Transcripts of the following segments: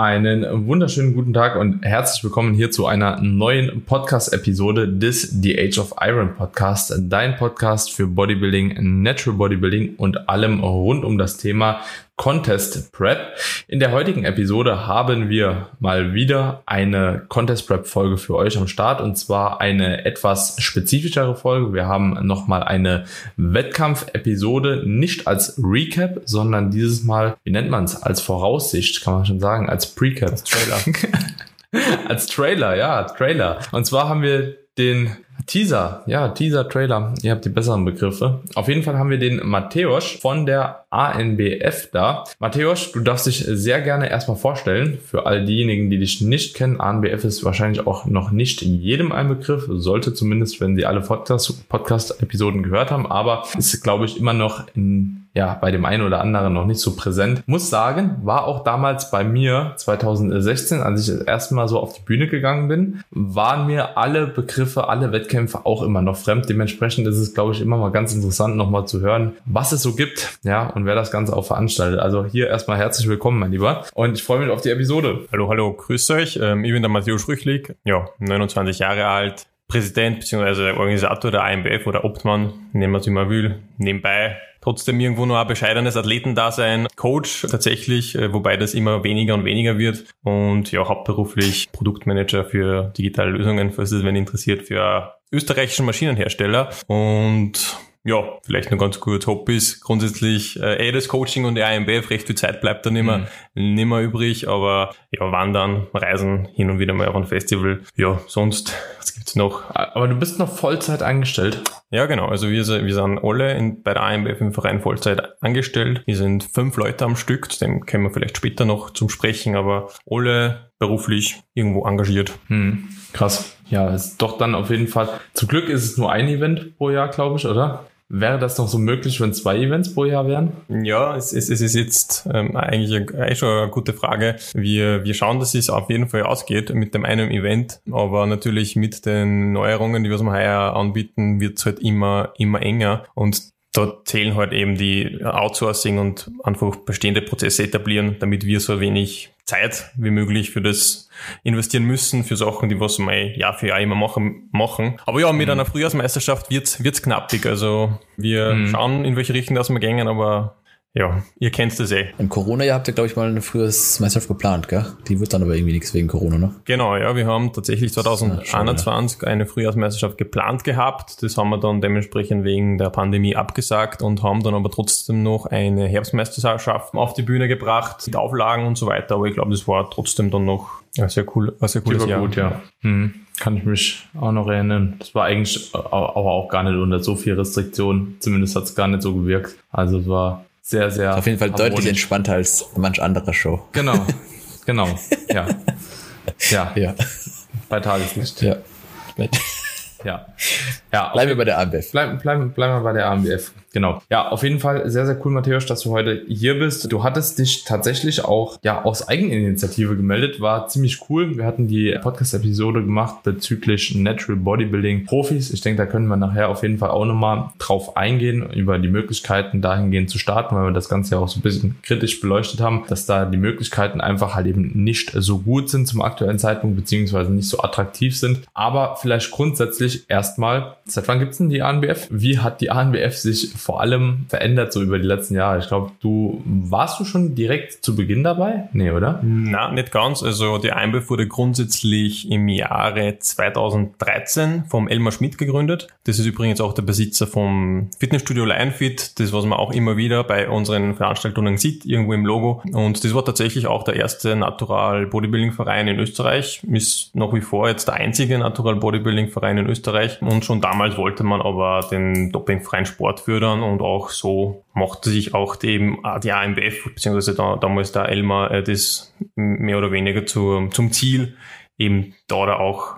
Einen wunderschönen guten Tag und herzlich willkommen hier zu einer neuen Podcast-Episode des The Age of Iron Podcast, dein Podcast für Bodybuilding, Natural Bodybuilding und allem rund um das Thema Contest Prep. In der heutigen Episode haben wir mal wieder eine Contest Prep Folge für euch am Start und zwar eine etwas spezifischere Folge. Wir haben nochmal eine Wettkampf-Episode, nicht als Recap, sondern dieses Mal, wie nennt man es, als Voraussicht, kann man schon sagen, als Precap. Trailer. als Trailer, ja, Trailer. Und zwar haben wir den Teaser, ja, Teaser, Trailer, ihr habt die besseren Begriffe. Auf jeden Fall haben wir den Matthäus von der ANBF da. Matthäus, du darfst dich sehr gerne erstmal vorstellen. Für all diejenigen, die dich nicht kennen, ANBF ist wahrscheinlich auch noch nicht jedem ein Begriff, sollte zumindest, wenn sie alle Podcast-Episoden gehört haben, aber ist, glaube ich, immer noch in ja, bei dem einen oder anderen noch nicht so präsent. Muss sagen, war auch damals bei mir 2016, als ich das erste Mal so auf die Bühne gegangen bin, waren mir alle Begriffe, alle Wettkämpfe auch immer noch fremd. Dementsprechend ist es, glaube ich, immer mal ganz interessant, nochmal zu hören, was es so gibt, ja, und wer das Ganze auch veranstaltet. Also hier erstmal herzlich willkommen, mein Lieber. Und ich freue mich auf die Episode. Hallo, hallo, grüß euch. Ähm, ich bin der Matthäus Schrüchlig, ja, 29 Jahre alt, Präsident bzw. Organisator der AMBF oder Obtmann, nehmen wir es immer will. Nebenbei trotzdem irgendwo nur ein bescheidenes Athletendasein, Coach tatsächlich, äh, wobei das immer weniger und weniger wird. Und ja, hauptberuflich Produktmanager für digitale Lösungen, falls es wen interessiert, für österreichischen Maschinenhersteller. Und ja, vielleicht noch ganz kurz Hobbys. Grundsätzlich äh, eh das Coaching und die AMBF, recht viel Zeit bleibt dann immer mhm. nicht mehr übrig, aber ja, wandern, reisen, hin und wieder mal auf ein Festival. Ja, sonst, was gibt's noch? Aber du bist noch Vollzeit angestellt. Ja, genau. Also wir, wir sind alle in, bei der AMBF im Verein Vollzeit angestellt. Wir sind fünf Leute am Stück, zu dem kommen wir vielleicht später noch zum Sprechen, aber alle beruflich irgendwo engagiert. Hm, krass. Ja, ist doch dann auf jeden Fall. Zum Glück ist es nur ein Event pro Jahr, glaube ich, oder? Wäre das noch so möglich, wenn zwei Events pro Jahr wären? Ja, es, es, es ist jetzt ähm, eigentlich, eigentlich schon eine gute Frage. Wir, wir schauen, dass es auf jeden Fall ausgeht mit dem einen Event, aber natürlich mit den Neuerungen, die wir heuer anbieten, wird es halt immer, immer enger und da zählen halt eben die Outsourcing und einfach bestehende Prozesse etablieren, damit wir so wenig Zeit wie möglich für das investieren müssen, für Sachen, die was wir Jahr für Jahr immer machen. machen. Aber ja, mit mhm. einer Frühjahrsmeisterschaft wird's wird's knappig. Also wir mhm. schauen, in welche Richtung das wir gehen, aber ja, ihr kennt das eh. Im Corona-Jahr habt ihr, glaube ich, mal eine Frühjahrsmeisterschaft geplant, gell? Die wird dann aber irgendwie nichts wegen Corona, ne? Genau, ja, wir haben tatsächlich 2021 eine Frühjahrsmeisterschaft geplant gehabt. Das haben wir dann dementsprechend wegen der Pandemie abgesagt und haben dann aber trotzdem noch eine Herbstmeisterschaft auf die Bühne gebracht, mit Auflagen und so weiter. Aber ich glaube, das war trotzdem dann noch ja, sehr cool, was sehr cooles Jahr. gut, ja. Mhm. Kann ich mich auch noch erinnern. Das war eigentlich aber auch gar nicht unter so viel Restriktion. Zumindest hat es gar nicht so gewirkt. Also es war sehr, sehr. Auf jeden Fall harmonisch. deutlich entspannter als manch anderer Show. Genau, genau, ja. Ja. ja. Bei Tageslicht. Ja. Ja. ja bleiben wir bei der AMBF. Bleiben, bleiben, bleiben wir bei der AMBF. Genau. Ja, auf jeden Fall sehr, sehr cool, Matthäus, dass du heute hier bist. Du hattest dich tatsächlich auch ja aus Eigeninitiative gemeldet. War ziemlich cool. Wir hatten die Podcast-Episode gemacht bezüglich Natural Bodybuilding Profis. Ich denke, da können wir nachher auf jeden Fall auch nochmal drauf eingehen, über die Möglichkeiten dahingehend zu starten, weil wir das Ganze ja auch so ein bisschen kritisch beleuchtet haben, dass da die Möglichkeiten einfach halt eben nicht so gut sind zum aktuellen Zeitpunkt, beziehungsweise nicht so attraktiv sind. Aber vielleicht grundsätzlich erstmal, seit wann gibt's denn die ANBF? Wie hat die ANBF sich vor allem verändert so über die letzten Jahre? Ich glaube, du warst du schon direkt zu Beginn dabei? Nee, oder? Na, nicht ganz. Also die Einbef wurde grundsätzlich im Jahre 2013 vom Elmar Schmidt gegründet. Das ist übrigens auch der Besitzer vom Fitnessstudio Lionfit, das was man auch immer wieder bei unseren Veranstaltungen sieht, irgendwo im Logo. Und das war tatsächlich auch der erste Natural Bodybuilding Verein in Österreich. Ist nach wie vor jetzt der einzige Natural Bodybuilding Verein in Österreich. Und schon damals wollte man aber den dopingfreien Sport fördern fördern und auch so machte sich auch die, die AMBF, beziehungsweise da, damals der Elmar, äh, das mehr oder weniger zu, zum Ziel, eben da da auch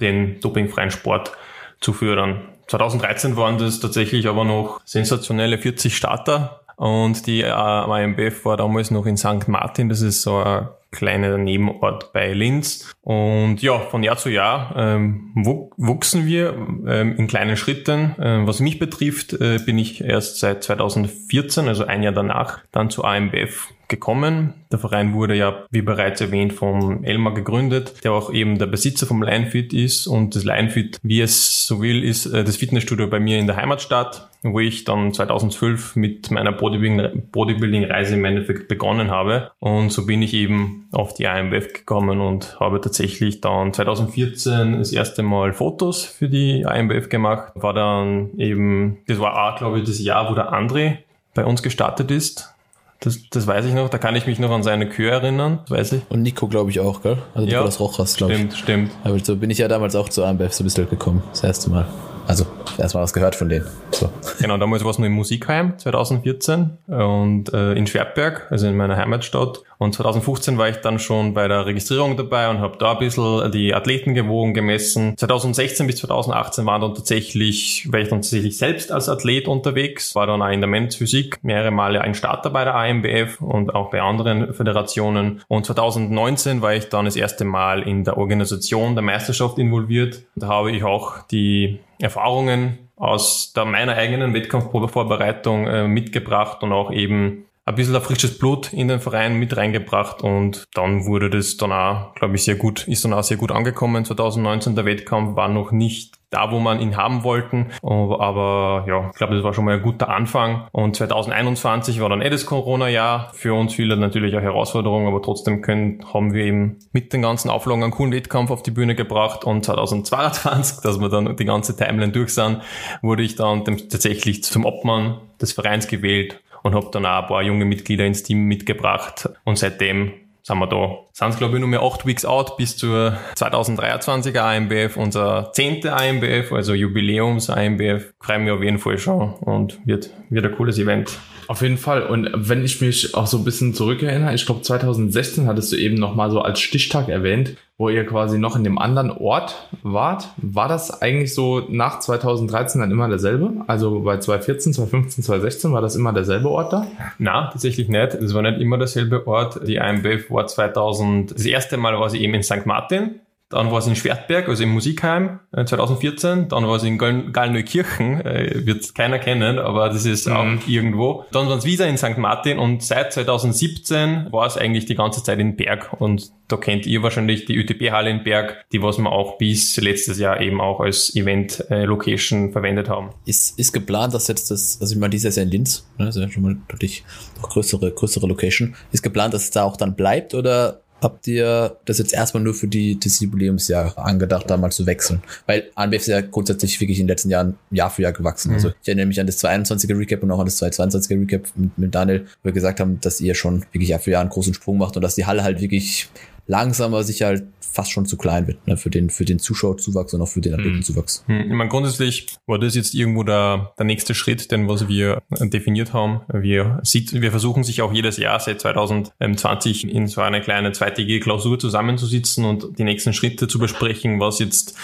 den dopingfreien Sport zu fördern. 2013 waren das tatsächlich aber noch sensationelle 40 Starter und die äh, AMBF war damals noch in St. Martin, das ist so ein kleiner Nebenort bei Linz. Und ja, von Jahr zu Jahr ähm, wuchsen wir ähm, in kleinen Schritten. Ähm, was mich betrifft, äh, bin ich erst seit 2014, also ein Jahr danach, dann zu AMBF gekommen. Der Verein wurde ja, wie bereits erwähnt, vom Elmar gegründet, der auch eben der Besitzer vom Linefit ist und das Linefit, wie es so will, ist äh, das Fitnessstudio bei mir in der Heimatstadt, wo ich dann 2012 mit meiner Bodybuilding-Reise im Endeffekt begonnen habe. Und so bin ich eben auf die AMWF gekommen und habe tatsächlich dann 2014 das erste Mal Fotos für die AMWF gemacht. War dann eben, das war auch, glaube ich, das Jahr, wo der André bei uns gestartet ist. Das, das weiß ich noch, da kann ich mich noch an seine Kür erinnern, weiß ich. Und Nico, glaube ich, auch, gell? Also Ja. Nicolas Rochas, glaube ich. Stimmt, stimmt. Aber so bin ich ja damals auch zu AMBF so ein bisschen gekommen. Das erste Mal. Also, erst mal was gehört von denen. So. Genau, damals war es nur im Musikheim 2014 und äh, in Schwertberg, also in meiner Heimatstadt. Und 2015 war ich dann schon bei der Registrierung dabei und habe da ein bisschen die Athleten gewogen, gemessen. 2016 bis 2018 waren dann tatsächlich, war ich dann tatsächlich selbst als Athlet unterwegs, war dann auch in der Men's Physik mehrere Male ein Starter bei der AMBF und auch bei anderen Föderationen. Und 2019 war ich dann das erste Mal in der Organisation der Meisterschaft involviert. Da habe ich auch die Erfahrungen aus der meiner eigenen Wettkampfvorbereitung äh, mitgebracht und auch eben ein bisschen frisches Blut in den Verein mit reingebracht und dann wurde das dann auch, glaube ich, sehr gut, ist dann auch sehr gut angekommen. 2019 der Wettkampf war noch nicht da, wo man ihn haben wollten, aber, ja, ich glaube, das war schon mal ein guter Anfang. Und 2021 war dann eh das Corona-Jahr. Für uns viele natürlich eine Herausforderung, aber trotzdem können, haben wir eben mit den ganzen Auflagen einen coolen Wettkampf auf die Bühne gebracht. Und 2022, dass wir dann die ganze Timeline durch sind, wurde ich dann tatsächlich zum Obmann des Vereins gewählt und habe dann auch ein paar junge Mitglieder ins Team mitgebracht. Und seitdem sind wir da. Sind es glaube ich nur mehr acht Weeks out bis zur 2023er AMBF, unser zehnte AMBF, also Jubiläums AMBF. Freue mich auf jeden Fall schon und wird, wird ein cooles Event. Auf jeden Fall. Und wenn ich mich auch so ein bisschen zurückerinnere, ich glaube 2016 hattest du eben noch mal so als Stichtag erwähnt, wo ihr quasi noch in dem anderen Ort wart. War das eigentlich so nach 2013 dann immer derselbe? Also bei 2014, 2015, 2016 war das immer derselbe Ort da? Na, tatsächlich nicht. Es war nicht immer derselbe Ort. Die AMBF war 2000, das erste Mal war sie eben in St. Martin. Dann war sie in Schwertberg, also im Musikheim äh, 2014. Dann war sie in Gall- Gallneukirchen, äh, wird keiner kennen, aber das ist auch irgendwo. Dann waren sie wieder in St. Martin und seit 2017 war es eigentlich die ganze Zeit in Berg. Und da kennt ihr wahrscheinlich die ÜTB-Halle in Berg, die was wir auch bis letztes Jahr eben auch als Event-Location verwendet haben. Ist, ist geplant, dass jetzt das, also ich meine, dieses Jahr in Linz, ne, ist ja schon mal deutlich noch größere, größere Location. Ist geplant, dass es da auch dann bleibt oder habt ihr das jetzt erstmal nur für die, das Jubiläumsjahr angedacht, da mal zu wechseln? Weil ANBF ist ja grundsätzlich wirklich in den letzten Jahren Jahr für Jahr gewachsen. Also ich erinnere mich an das 221er Recap und auch an das 222er Recap mit, mit Daniel, wo wir gesagt haben, dass ihr schon wirklich Jahr für Jahr einen großen Sprung macht und dass die Halle halt wirklich langsamer sicher halt fast schon zu klein wird, ne, für den, für den Zuschauerzuwachs und auch für den Athletenzuwachs. Hm, Ich meine, grundsätzlich war das jetzt irgendwo der, der nächste Schritt, den was wir definiert haben. Wir, sieht, wir versuchen sich auch jedes Jahr seit 2020 in so eine kleine zweitägige Klausur zusammenzusitzen und die nächsten Schritte zu besprechen, was jetzt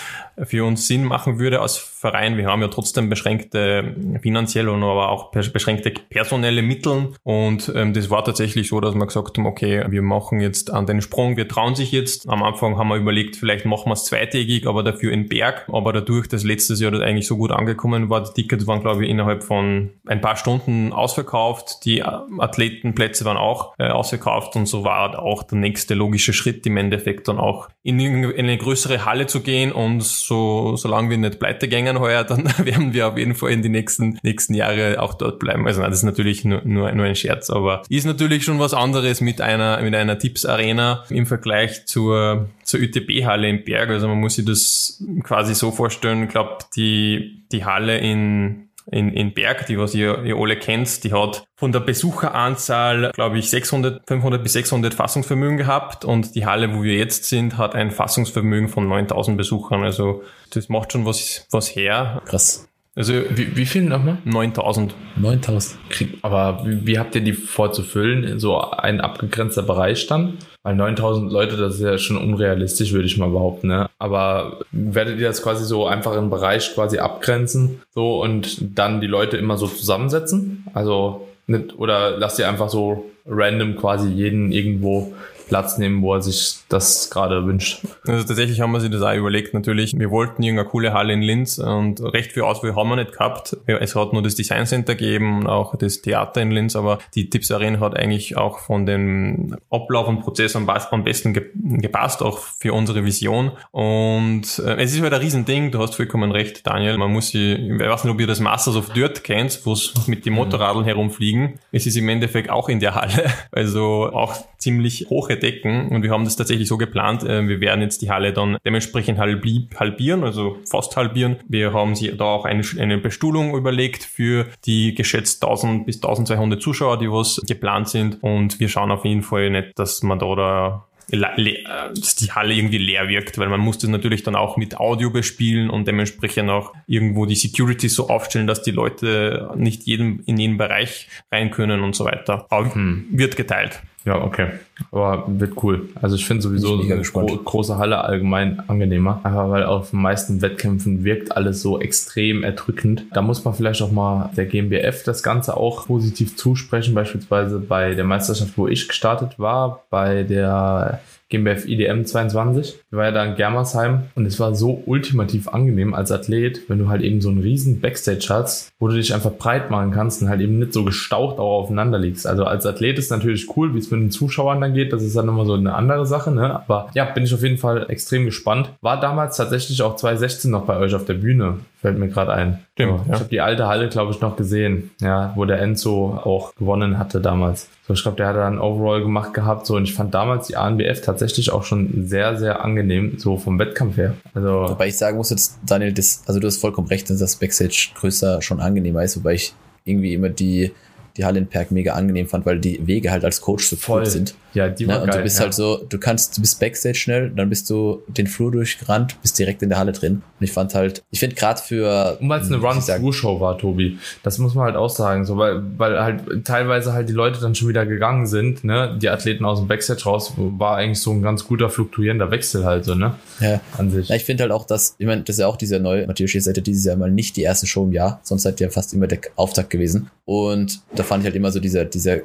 für uns Sinn machen würde als Verein. Wir haben ja trotzdem beschränkte finanzielle und aber auch beschränkte personelle Mittel und ähm, das war tatsächlich so, dass wir gesagt haben, okay, wir machen jetzt an den Sprung, wir trauen sich jetzt. Am Anfang haben wir überlegt, vielleicht machen wir es zweitägig, aber dafür in Berg. Aber dadurch, dass letztes Jahr das eigentlich so gut angekommen war, die Tickets waren, glaube ich, innerhalb von ein paar Stunden ausverkauft. Die äh, Athletenplätze waren auch äh, ausverkauft und so war auch der nächste logische Schritt im Endeffekt dann auch in, in eine größere Halle zu gehen und so, solange wir nicht pleite gängen heuer, dann werden wir auf jeden Fall in die nächsten, nächsten Jahre auch dort bleiben. Also nein, das ist natürlich nur, nur, nur ein Scherz, aber ist natürlich schon was anderes mit einer, mit einer Tipps-Arena im Vergleich zur, zur ÜTB-Halle im Berg. Also man muss sich das quasi so vorstellen, ich glaube, die, die Halle in, in, in Berg, die was ihr, ihr alle kennt, die hat von der Besucheranzahl, glaube ich, 600, 500 bis 600 Fassungsvermögen gehabt und die Halle, wo wir jetzt sind, hat ein Fassungsvermögen von 9000 Besuchern. Also das macht schon was, was her. Krass. Also Wie, wie viel nochmal? 9000. 9000. Krieg, aber wie, wie habt ihr die vorzufüllen? So ein abgegrenzter Bereich dann? Weil 9000 Leute, das ist ja schon unrealistisch, würde ich mal behaupten. Ne? Aber werdet ihr das quasi so einfach im Bereich quasi abgrenzen so und dann die Leute immer so zusammensetzen? Also nicht, oder lasst ihr einfach so random quasi jeden irgendwo Platz nehmen, wo er sich das gerade wünscht. Also tatsächlich haben wir sich das auch überlegt, natürlich. Wir wollten irgendeine coole Halle in Linz und recht viel Auswahl haben wir nicht gehabt. Es hat nur das Design Center gegeben und auch das Theater in Linz, aber die Tipps Arena hat eigentlich auch von dem Ablauf und Prozess am, besten gepasst, auch für unsere Vision. Und äh, es ist halt ein Riesending, du hast vollkommen recht, Daniel. Man muss sich, ich weiß nicht, ob ihr das Masters of Dirt kennt, wo es mit den Motorradeln herumfliegen. Es ist im Endeffekt auch in der Halle. Also auch ziemlich hohe Decken und wir haben das tatsächlich so geplant. Äh, wir werden jetzt die Halle dann dementsprechend halbieren, also fast halbieren. Wir haben sie da auch eine, eine Bestuhlung überlegt für die geschätzt 1000 bis 1200 Zuschauer, die was geplant sind und wir schauen auf jeden Fall nicht, dass man da, da dass die Halle irgendwie leer wirkt, weil man muss das natürlich dann auch mit Audio bespielen und dementsprechend auch irgendwo die Security so aufstellen, dass die Leute nicht jeden, in jeden Bereich rein können und so weiter. Aber hm. wird geteilt. Ja, okay. Aber wird cool. Also ich finde sowieso eine gro große Halle allgemein angenehmer. Einfach weil auf den meisten Wettkämpfen wirkt alles so extrem erdrückend. Da muss man vielleicht auch mal der GmbF das Ganze auch positiv zusprechen. Beispielsweise bei der Meisterschaft, wo ich gestartet war, bei der GmbF IDM 22. Ich war ja da in Germersheim und es war so ultimativ angenehm als Athlet, wenn du halt eben so einen riesen Backstage hast, wo du dich einfach breit machen kannst und halt eben nicht so gestaucht auch aufeinander liegst. Also als Athlet ist natürlich cool, wie es mit den Zuschauern dann geht. Das ist dann immer so eine andere Sache, ne? Aber ja, bin ich auf jeden Fall extrem gespannt. War damals tatsächlich auch 2016 noch bei euch auf der Bühne. Fällt mir gerade ein. Stimmt, ja. Ich habe die alte Halle, glaube ich, noch gesehen, ja, wo der Enzo auch gewonnen hatte damals. So, ich glaube, der hat da ein Overall gemacht gehabt. So, und ich fand damals die ANBF tatsächlich auch schon sehr, sehr angenehm, so vom Wettkampf her. Also. Wobei ich sagen muss jetzt, Daniel, das, also du hast vollkommen recht, dass das Backstage größer schon angenehmer ist, wobei ich irgendwie immer die die Halle in Perk mega angenehm fand, weil die Wege halt als Coach so Voll. sind. Ja, die war? Und geil, du bist ja. halt so, du kannst, du bist Backstage schnell, dann bist du den Flur durchgerannt, bist direkt in der Halle drin. Und ich fand halt, ich finde gerade für. Und weil es eine Run-Through-Show war, Tobi. Das muss man halt auch sagen, so, weil, weil halt teilweise halt die Leute dann schon wieder gegangen sind, ne? Die Athleten aus dem Backstage raus, war eigentlich so ein ganz guter fluktuierender Wechsel halt so, ne? Ja. An sich. Ja, ich finde halt auch, dass, ich meine, das ist ja auch dieser neue, Matthias, ihr seid ja dieses Jahr mal nicht die erste Show im Jahr, sonst seid ihr ja fast immer der Auftakt gewesen. Und da fand ich halt immer so dieser, dieser,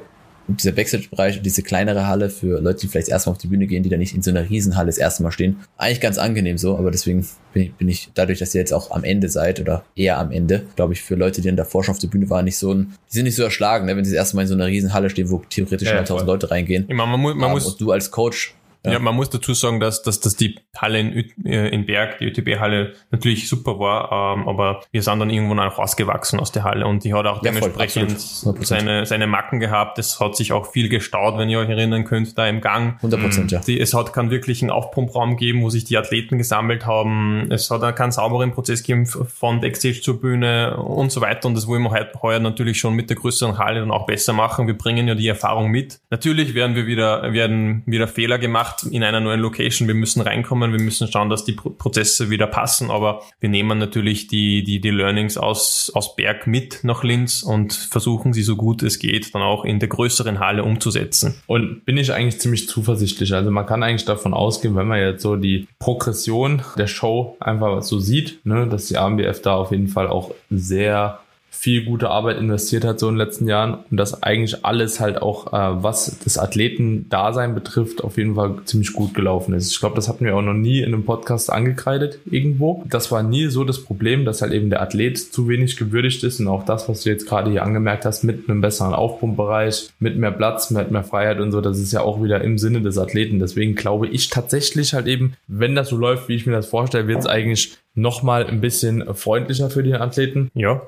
dieser Backstage-Bereich, diese kleinere Halle für Leute, die vielleicht erstmal auf die Bühne gehen, die da nicht in so einer Riesenhalle das erste Mal stehen. Eigentlich ganz angenehm so, aber deswegen bin ich, bin ich dadurch, dass ihr jetzt auch am Ende seid oder eher am Ende, glaube ich, für Leute, die dann davor schon auf der Bühne waren, nicht so ein, die sind nicht so erschlagen, ne, wenn sie das erste Mal in so einer Riesenhalle stehen, wo theoretisch ja, 9000 Leute reingehen. Ich meine, man, muss, man um, muss, und du als Coach ja. ja, man muss dazu sagen, dass, dass, dass die Halle in, äh, in Berg, die ÖTB-Halle, natürlich super war, ähm, aber wir sind dann irgendwo auch rausgewachsen aus der Halle und die hat auch ja, dementsprechend seine, seine Macken gehabt. Es hat sich auch viel gestaut, wenn ihr euch erinnern könnt, da im Gang. 100 Prozent, ja. Die, es hat keinen wirklichen Aufpumpraum gegeben, wo sich die Athleten gesammelt haben. Es hat auch keinen sauberen Prozess gegeben von Backstage zur Bühne und so weiter und das wollen wir heuer natürlich schon mit der größeren Halle dann auch besser machen. Wir bringen ja die Erfahrung mit. Natürlich werden wir wieder, werden wieder Fehler gemacht gemacht in einer neuen Location. Wir müssen reinkommen, wir müssen schauen, dass die Prozesse wieder passen, aber wir nehmen natürlich die, die, die Learnings aus, aus Berg mit nach Linz und versuchen sie so gut es geht dann auch in der größeren Halle umzusetzen. Und bin ich eigentlich ziemlich zuversichtlich. Also man kann eigentlich davon ausgehen, wenn man jetzt so die Progression der Show einfach so sieht, ne, dass die AMBF da auf jeden Fall auch sehr viel gute Arbeit investiert hat so in den letzten Jahren und dass eigentlich alles halt auch, äh, was das Athletendasein betrifft, auf jeden Fall ziemlich gut gelaufen ist. Ich glaube, das hatten wir auch noch nie in einem Podcast angekreidet irgendwo. Das war nie so das Problem, dass halt eben der Athlet zu wenig gewürdigt ist und auch das, was du jetzt gerade hier angemerkt hast, mit einem besseren Aufpumpbereich, mit mehr Platz, mit mehr Freiheit und so, das ist ja auch wieder im Sinne des Athleten. Deswegen glaube ich tatsächlich halt eben, wenn das so läuft, wie ich mir das vorstelle, wird es eigentlich nochmal ein bisschen freundlicher für den Athleten. Ja.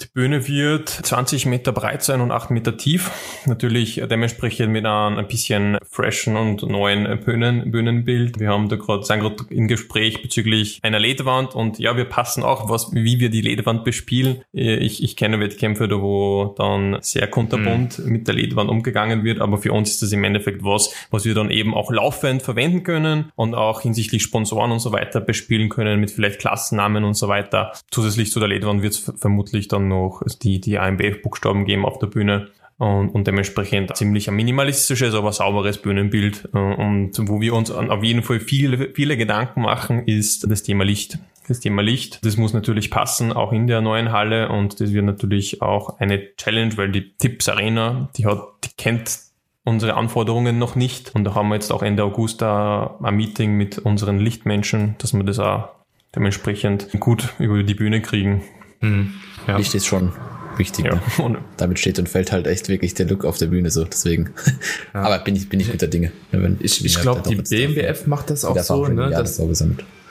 Die Bühne wird 20 Meter breit sein und 8 Meter tief. Natürlich dementsprechend mit einem ein bisschen freshen und neuen Bühnen, Bühnenbild. Wir haben da gerade, sind gerade im Gespräch bezüglich einer Lederwand und ja, wir passen auch, was, wie wir die Lederwand bespielen. Ich, ich kenne Wettkämpfe, da wo dann sehr kunterbunt mhm. mit der Lederwand umgegangen wird, aber für uns ist das im Endeffekt was, was wir dann eben auch laufend verwenden können und auch hinsichtlich Sponsoren und so weiter bespielen können mit vielleicht Klassennamen und so weiter. Zusätzlich zu der Lederwand wird es vermutlich dann noch die, die AMBF-Buchstaben geben auf der Bühne. Und, und dementsprechend ziemlich ein minimalistisches, aber sauberes Bühnenbild. Und wo wir uns auf jeden Fall viele, viele Gedanken machen, ist das Thema Licht. Das Thema Licht, das muss natürlich passen, auch in der neuen Halle. Und das wird natürlich auch eine Challenge, weil die Tipps Arena, die hat, die kennt unsere Anforderungen noch nicht. Und da haben wir jetzt auch Ende August da ein Meeting mit unseren Lichtmenschen, dass wir das auch dementsprechend gut über die Bühne kriegen. Mhm. Ja. Licht ist schon wichtig. Ja. Ne? Damit steht und fällt halt echt wirklich der Look auf der Bühne so. Deswegen. Ja. Aber bin ich, bin ich guter Dinge. Wenn, ich ich glaube, die BMWF macht das auch so, ne? Das, das,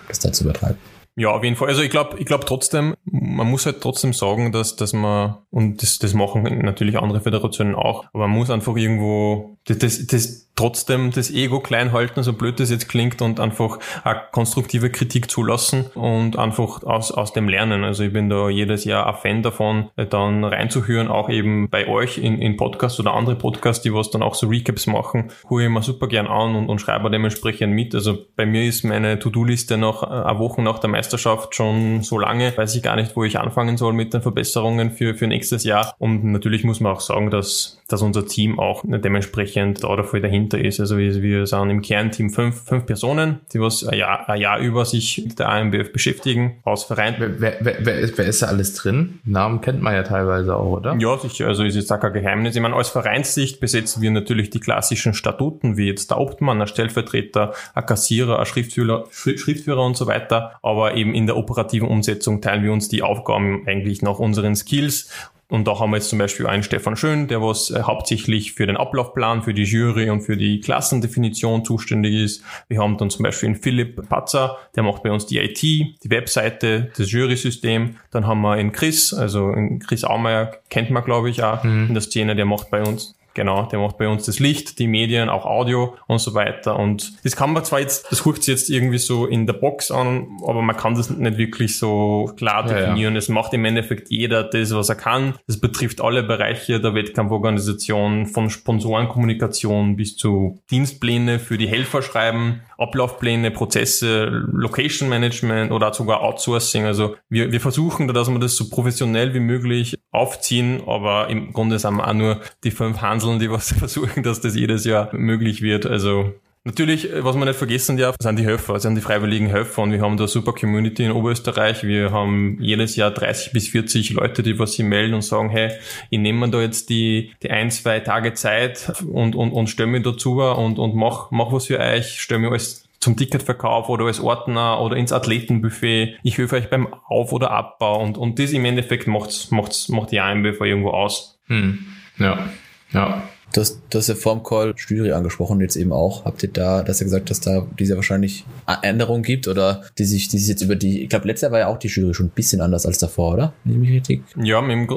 das da zu übertreiben. Ja, auf jeden Fall. Also ich glaube, ich glaube trotzdem, man muss halt trotzdem sagen, dass, dass man, und das, das machen natürlich andere Föderationen auch, aber man muss einfach irgendwo das, das, das trotzdem das Ego klein halten, so blöd das jetzt klingt, und einfach eine konstruktive Kritik zulassen und einfach aus, aus dem lernen. Also ich bin da jedes Jahr ein Fan davon, dann reinzuhören, auch eben bei euch in, in Podcasts oder andere Podcasts, die was dann auch so Recaps machen, hole ich mir super gern an und, und schreibe dementsprechend mit. Also bei mir ist meine To-Do-Liste noch eine Woche nach der Meisterschaft schon so lange, weiß ich gar nicht, wo ich anfangen soll mit den Verbesserungen für, für nächstes Jahr. Und natürlich muss man auch sagen, dass, dass unser Team auch dementsprechend da dafür dahinter dahinter ist. Also wir, wir sind im Kernteam fünf, fünf Personen, die was ein Jahr, ein Jahr über sich mit der AMBF beschäftigen, aus Verein. Wer, wer, wer, ist, wer ist da alles drin? Namen kennt man ja teilweise auch, oder? Ja, sicher. Also ist jetzt auch kein Geheimnis. Ich meine, aus Vereinssicht besetzen wir natürlich die klassischen Statuten, wie jetzt der Obmann, ein Stellvertreter, ein Kassierer, ein Schriftführer, Schriftführer und so weiter. Aber eben in der operativen Umsetzung teilen wir uns die Aufgaben eigentlich nach unseren Skills und da haben wir jetzt zum Beispiel einen Stefan Schön, der was äh, hauptsächlich für den Ablaufplan, für die Jury und für die Klassendefinition zuständig ist. Wir haben dann zum Beispiel einen Philipp Patzer, der macht bei uns die IT, die Webseite, das Jury-System. Dann haben wir einen Chris, also einen Chris Aumeier kennt man glaube ich auch mhm. in der Szene, der macht bei uns Genau, der macht bei uns das Licht, die Medien, auch Audio und so weiter. Und das kann man zwar jetzt, das guckt sich jetzt irgendwie so in der Box an, aber man kann das nicht wirklich so klar definieren. Ja, ja. Es macht im Endeffekt jeder das, was er kann. Das betrifft alle Bereiche der Wettkampforganisation, von Sponsorenkommunikation bis zu Dienstpläne für die Helfer schreiben, Ablaufpläne, Prozesse, Location Management oder sogar Outsourcing. Also wir, wir versuchen da, dass wir das so professionell wie möglich aufziehen, aber im Grunde sind wir auch nur die fünf Hanseln, die was versuchen, dass das jedes Jahr möglich wird. Also Natürlich, was man nicht vergessen darf, sind die Helfer, sind die freiwilligen Helfer und wir haben da super Community in Oberösterreich. Wir haben jedes Jahr 30 bis 40 Leute, die was sich melden und sagen, hey, ich nehme mir da jetzt die, die ein, zwei Tage Zeit und, und, und stelle mich dazu und, und mach, mach was für euch, stelle mich alles zum Ticketverkauf oder als Ordner oder ins Athletenbuffet. Ich helfe euch beim Auf- oder Abbau und, und das im Endeffekt macht's, macht's, macht die AMBV irgendwo aus. Hm. Ja, ja. Du hast, du hast ja vorm Call Jury angesprochen, jetzt eben auch. Habt ihr da, dass ihr gesagt, dass da diese wahrscheinlich Änderungen gibt oder die sich, die sich jetzt über die, ich glaube, letztes Jahr war ja auch die Jury schon ein bisschen anders als davor, oder? Nehme ich richtig? Ja, im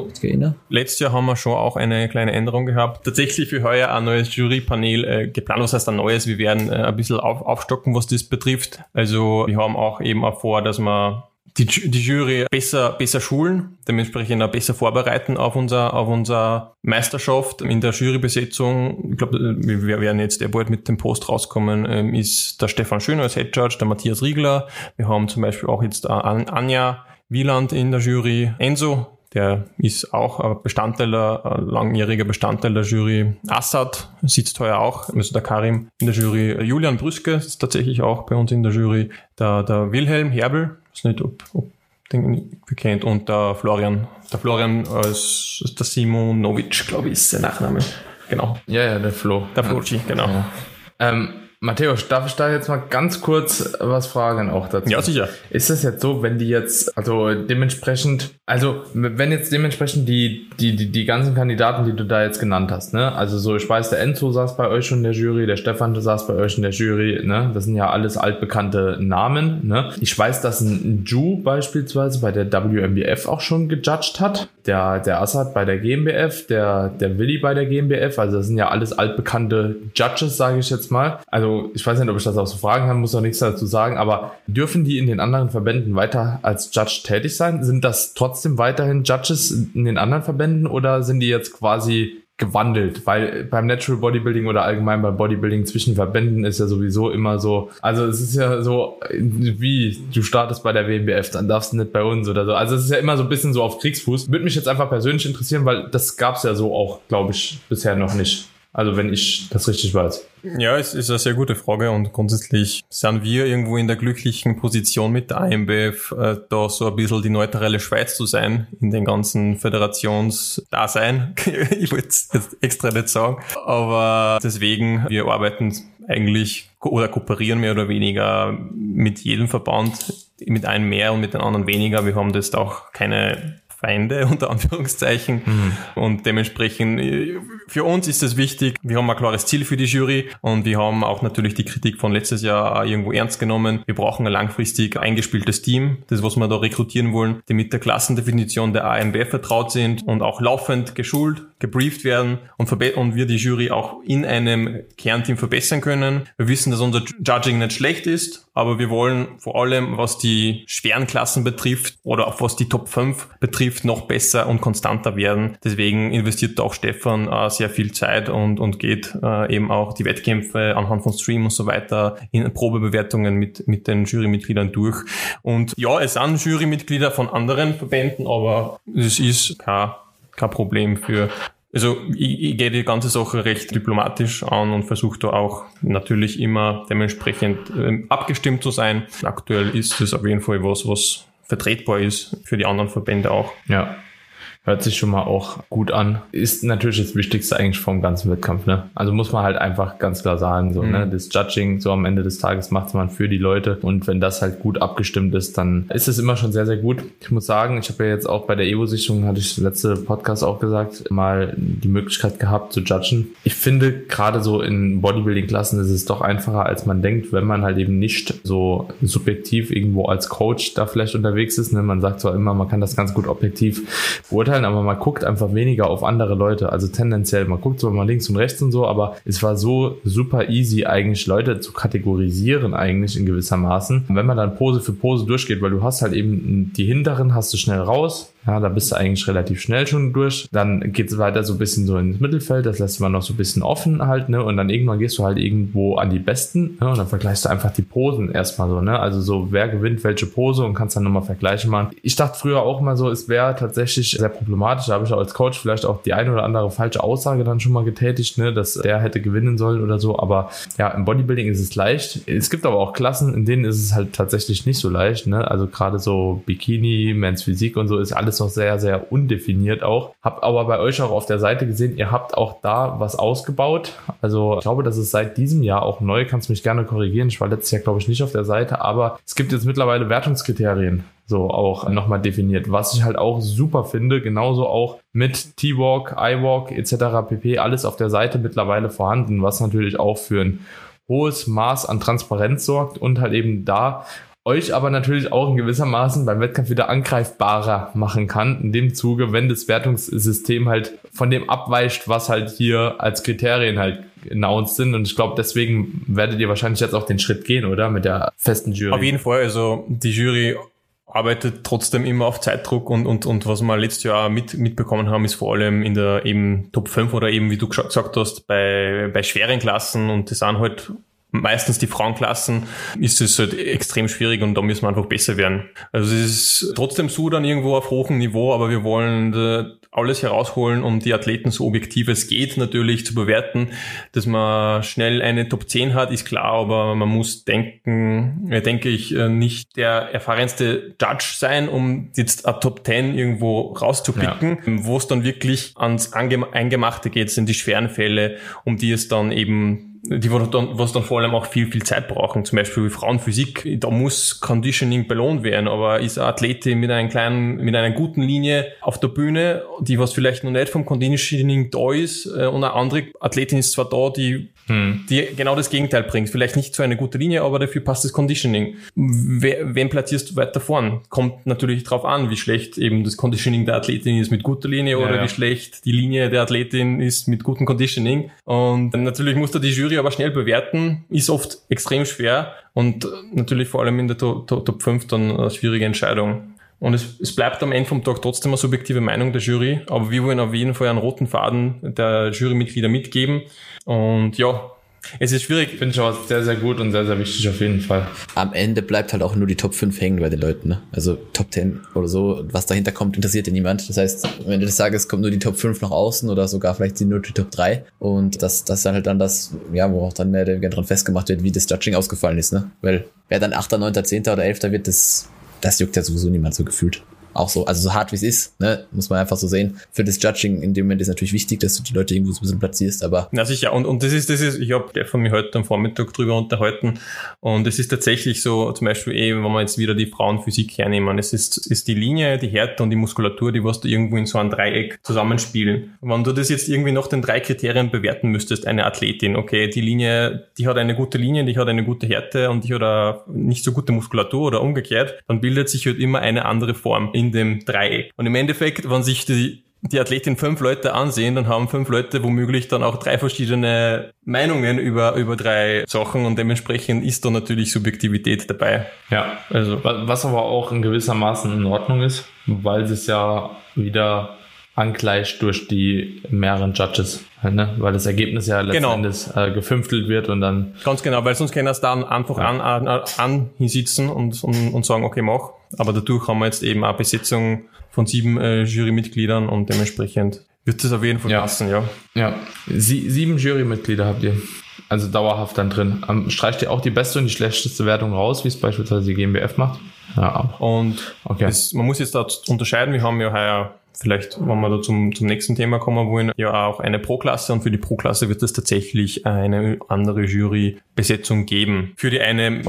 letztes Jahr haben wir schon auch eine kleine Änderung gehabt. Tatsächlich für heuer ein neues Jurypanel äh, geplant. Was heißt ein neues? Wir werden äh, ein bisschen auf, aufstocken, was das betrifft. Also wir haben auch eben auch vor, dass wir die, die Jury besser, besser schulen, dementsprechend auch besser vorbereiten auf unser, auf unser Meisterschaft. In der Jurybesetzung, ich glaube, wir werden jetzt der bald mit dem Post rauskommen, ähm, ist der Stefan Schön als Head Judge, der Matthias Riegler. Wir haben zum Beispiel auch jetzt Anja Wieland in der Jury, Enzo, der ist auch ein Bestandteil, ein langjähriger Bestandteil der Jury. Assad sitzt heuer auch, also der Karim in der Jury. Julian Brüske ist tatsächlich auch bei uns in der Jury. Der, der Wilhelm Herbel weiß nicht, ob, ob den kennt, und der Florian. Der Florian als der Simonovic, glaube ich, ist sein Nachname. Genau. Ja, ja, der Flo. Der Floci, genau. Ja. Ähm, Matthäus, darf ich da jetzt mal ganz kurz was fragen auch dazu? Ja, sicher. Ist das jetzt so, wenn die jetzt, also dementsprechend, also wenn jetzt dementsprechend die, die, die, die ganzen Kandidaten, die du da jetzt genannt hast, ne? Also so, ich weiß, der Enzo saß bei euch schon in der Jury, der Stefan saß bei euch in der Jury, ne? Das sind ja alles altbekannte Namen, ne? Ich weiß, dass ein Ju beispielsweise bei der WMBF auch schon gejudged hat. Der, der Assad bei der GmbF, der, der Willi bei der GmbF, also das sind ja alles altbekannte Judges, sage ich jetzt mal. Also also ich weiß nicht, ob ich das auch so fragen kann, muss auch nichts dazu sagen, aber dürfen die in den anderen Verbänden weiter als Judge tätig sein? Sind das trotzdem weiterhin Judges in den anderen Verbänden oder sind die jetzt quasi gewandelt, weil beim Natural Bodybuilding oder allgemein beim Bodybuilding zwischen Verbänden ist ja sowieso immer so, also es ist ja so, wie du startest bei der WMBF, dann darfst du nicht bei uns oder so. Also es ist ja immer so ein bisschen so auf Kriegsfuß. Würde mich jetzt einfach persönlich interessieren, weil das gab es ja so auch, glaube ich, bisher noch nicht. Also wenn ich das richtig weiß. Ja, es ist eine sehr gute Frage und grundsätzlich sind wir irgendwo in der glücklichen Position mit der IMBF, äh, da so ein bisschen die neutrale Schweiz zu sein in den ganzen Föderationsdasein. ich wollte es jetzt extra nicht sagen, aber deswegen, wir arbeiten eigentlich oder kooperieren mehr oder weniger mit jedem Verband, mit einem mehr und mit den anderen weniger. Wir haben das auch keine Feinde unter Anführungszeichen. Mhm. Und dementsprechend äh, für uns ist es wichtig, wir haben ein klares Ziel für die Jury und wir haben auch natürlich die Kritik von letztes Jahr irgendwo ernst genommen. Wir brauchen ein langfristig eingespieltes Team, das was wir da rekrutieren wollen, die mit der Klassendefinition der AMBF vertraut sind und auch laufend geschult, gebrieft werden und, und wir die Jury auch in einem Kernteam verbessern können. Wir wissen, dass unser Judging nicht schlecht ist, aber wir wollen vor allem, was die schweren Klassen betrifft oder auch was die Top 5 betrifft, noch besser und konstanter werden. Deswegen investiert auch Stefan äh, sehr viel Zeit und, und geht äh, eben auch die Wettkämpfe anhand von Stream und so weiter in Probebewertungen mit, mit den Jurymitgliedern durch. Und ja, es sind Jurymitglieder von anderen Verbänden, aber es ist kein, kein Problem für also ich, ich gehe die ganze Sache recht diplomatisch an und versuche da auch natürlich immer dementsprechend ähm, abgestimmt zu sein. Aktuell ist es auf jeden Fall was, was vertretbar ist für die anderen Verbände auch. Ja. Hört sich schon mal auch gut an. Ist natürlich das Wichtigste eigentlich vom ganzen Wettkampf, ne? Also muss man halt einfach ganz klar sagen, so, ne? mhm. ne? Das Judging, so am Ende des Tages macht man für die Leute. Und wenn das halt gut abgestimmt ist, dann ist es immer schon sehr, sehr gut. Ich muss sagen, ich habe ja jetzt auch bei der Evo-Sichtung, hatte ich letzte Podcast auch gesagt, mal die Möglichkeit gehabt zu judgen. Ich finde, gerade so in Bodybuilding-Klassen ist es doch einfacher, als man denkt, wenn man halt eben nicht so subjektiv irgendwo als Coach da vielleicht unterwegs ist. Ne? Man sagt zwar immer, man kann das ganz gut objektiv beurteilen, beurteilen, aber man guckt einfach weniger auf andere Leute. Also tendenziell, man guckt so mal links und rechts und so, aber es war so super easy eigentlich Leute zu kategorisieren eigentlich in gewissermaßen. Wenn man dann Pose für Pose durchgeht, weil du hast halt eben die hinteren hast du schnell raus, ja, da bist du eigentlich relativ schnell schon durch. Dann geht es weiter so ein bisschen so ins Mittelfeld, das lässt man noch so ein bisschen offen halt, ne? Und dann irgendwann gehst du halt irgendwo an die Besten, ne? Und dann vergleichst du einfach die Posen erstmal so, ne? Also so, wer gewinnt welche Pose und kannst dann nochmal Vergleiche machen. Ich dachte früher auch mal so, es wäre tatsächlich sehr problematisch. Da habe ich als Coach vielleicht auch die eine oder andere falsche Aussage dann schon mal getätigt, ne? Dass der hätte gewinnen sollen oder so. Aber ja, im Bodybuilding ist es leicht. Es gibt aber auch Klassen, in denen ist es halt tatsächlich nicht so leicht, ne? Also gerade so Bikini, Men's Physik und so ist alles noch sehr, sehr undefiniert auch. Hab aber bei euch auch auf der Seite gesehen, ihr habt auch da was ausgebaut. Also ich glaube, dass es seit diesem Jahr auch neu, kannst mich gerne korrigieren. Ich war letztes Jahr, glaube ich, nicht auf der Seite, aber es gibt jetzt mittlerweile Wertungskriterien so auch nochmal definiert, was ich halt auch super finde, genauso auch mit T-Walk, I-Walk etc. pp. alles auf der Seite mittlerweile vorhanden, was natürlich auch für ein hohes Maß an Transparenz sorgt und halt eben da euch aber natürlich auch in gewissermaßen beim Wettkampf wieder angreifbarer machen kann. In dem Zuge, wenn das Wertungssystem halt von dem abweicht, was halt hier als Kriterien halt announced sind. Und ich glaube, deswegen werdet ihr wahrscheinlich jetzt auch den Schritt gehen, oder? Mit der festen Jury. Auf jeden Fall. Also die Jury arbeitet trotzdem immer auf Zeitdruck und, und, und was wir letztes Jahr mit, mitbekommen haben, ist vor allem in der eben Top 5 oder eben, wie du gesagt hast, bei, bei schweren Klassen und das sind halt meistens die Frauenklassen, ist es halt extrem schwierig und da müssen wir einfach besser werden. Also es ist trotzdem so dann irgendwo auf hohem Niveau, aber wir wollen alles herausholen, um die Athleten so objektiv es geht natürlich zu bewerten. Dass man schnell eine Top 10 hat, ist klar, aber man muss denken, äh, denke ich, äh, nicht der erfahrenste Judge sein, um jetzt eine Top 10 irgendwo rauszupicken. Ja. Wo es dann wirklich ans Eingemachte geht, sind die schweren Fälle, um die es dann eben die was dann, was dann vor allem auch viel, viel Zeit brauchen. Zum Beispiel Frauenphysik, da muss Conditioning belohnt werden, aber ist eine Athletin mit einer kleinen, mit einer guten Linie auf der Bühne, die was vielleicht noch nicht vom Conditioning da ist, äh, und eine andere Athletin ist zwar da, die hm. die genau das Gegenteil bringt. Vielleicht nicht so eine gute Linie, aber dafür passt das Conditioning. Wer, wen platzierst du weiter vorn? Kommt natürlich drauf an, wie schlecht eben das Conditioning der Athletin ist mit guter Linie ja, oder ja. wie schlecht die Linie der Athletin ist mit gutem Conditioning. Und natürlich muss da die Jury aber schnell bewerten, ist oft extrem schwer und natürlich vor allem in der Top, Top 5 dann eine schwierige Entscheidung. Und es, es bleibt am Ende vom Tag trotzdem eine subjektive Meinung der Jury, aber wir wollen auf jeden Fall einen roten Faden der Jurymitglieder mitgeben. Und ja, Es ist schwierig. Finde ich aber sehr, sehr gut und sehr, sehr wichtig auf jeden Fall. Am Ende bleibt halt auch nur die Top 5 hängen bei den Leuten. Ne? Also Top 10 oder so. Was dahinter kommt, interessiert ja niemand. Das heißt, am Ende des Tages kommt nur die Top 5 nach außen oder sogar vielleicht nur die Top 3. Und das, das ist dann halt dann das, ja, wo auch dann mehr dran festgemacht wird, wie das Judging ausgefallen ist. Ne? Weil wer dann 8., 9., 10. oder 11. wird, das, das juckt ja sowieso niemand so gefühlt auch so, also so hart wie es ist, ne, muss man einfach so sehen. Für das Judging in dem Moment ist natürlich wichtig, dass du die Leute irgendwo so ein bisschen platzierst, aber. Na sicher, und, und das ist, das ist, ich habe von mir heute am Vormittag drüber unterhalten und es ist tatsächlich so, zum Beispiel eben, wenn wir jetzt wieder die Frauenphysik hernehmen, es ist, ist die Linie, die Härte und die Muskulatur, die was du irgendwo in so einem Dreieck zusammenspielen. Wenn du das jetzt irgendwie nach den drei Kriterien bewerten müsstest, eine Athletin, okay, die Linie, die hat eine gute Linie, die hat eine gute Härte und die hat eine nicht so gute Muskulatur oder umgekehrt, dann bildet sich halt immer eine andere Form in dem Dreieck. Und im Endeffekt, wenn sich die, die Athletin fünf Leute ansehen, dann haben fünf Leute womöglich dann auch drei verschiedene Meinungen über, über drei Sachen und dementsprechend ist da natürlich Subjektivität dabei. Ja, also was aber auch in gewisser Maßen in Ordnung ist, weil es ja wieder angleicht durch die mehreren Judges, ne? weil das Ergebnis ja letztendlich genau. äh, gefünftelt wird und dann... Ganz genau, weil sonst können das dann einfach ja. an, an, an hinsitzen und, und, und sagen, okay, mach. Aber dadurch haben wir jetzt eben eine Besetzung von sieben äh, Jurymitgliedern und dementsprechend wird das auf jeden Fall ja. passen, ja. Ja, Sie, sieben Jurymitglieder habt ihr. Also dauerhaft dann drin. Ähm, streicht ihr auch die beste und die schlechteste Wertung raus, wie es beispielsweise die GmbF macht? Ja. Und okay. es, man muss jetzt da unterscheiden, wir haben ja heuer vielleicht, wenn wir da zum, zum nächsten Thema kommen wollen, ja auch eine Pro-Klasse und für die Pro-Klasse wird es tatsächlich eine andere Jurybesetzung geben. Für die eine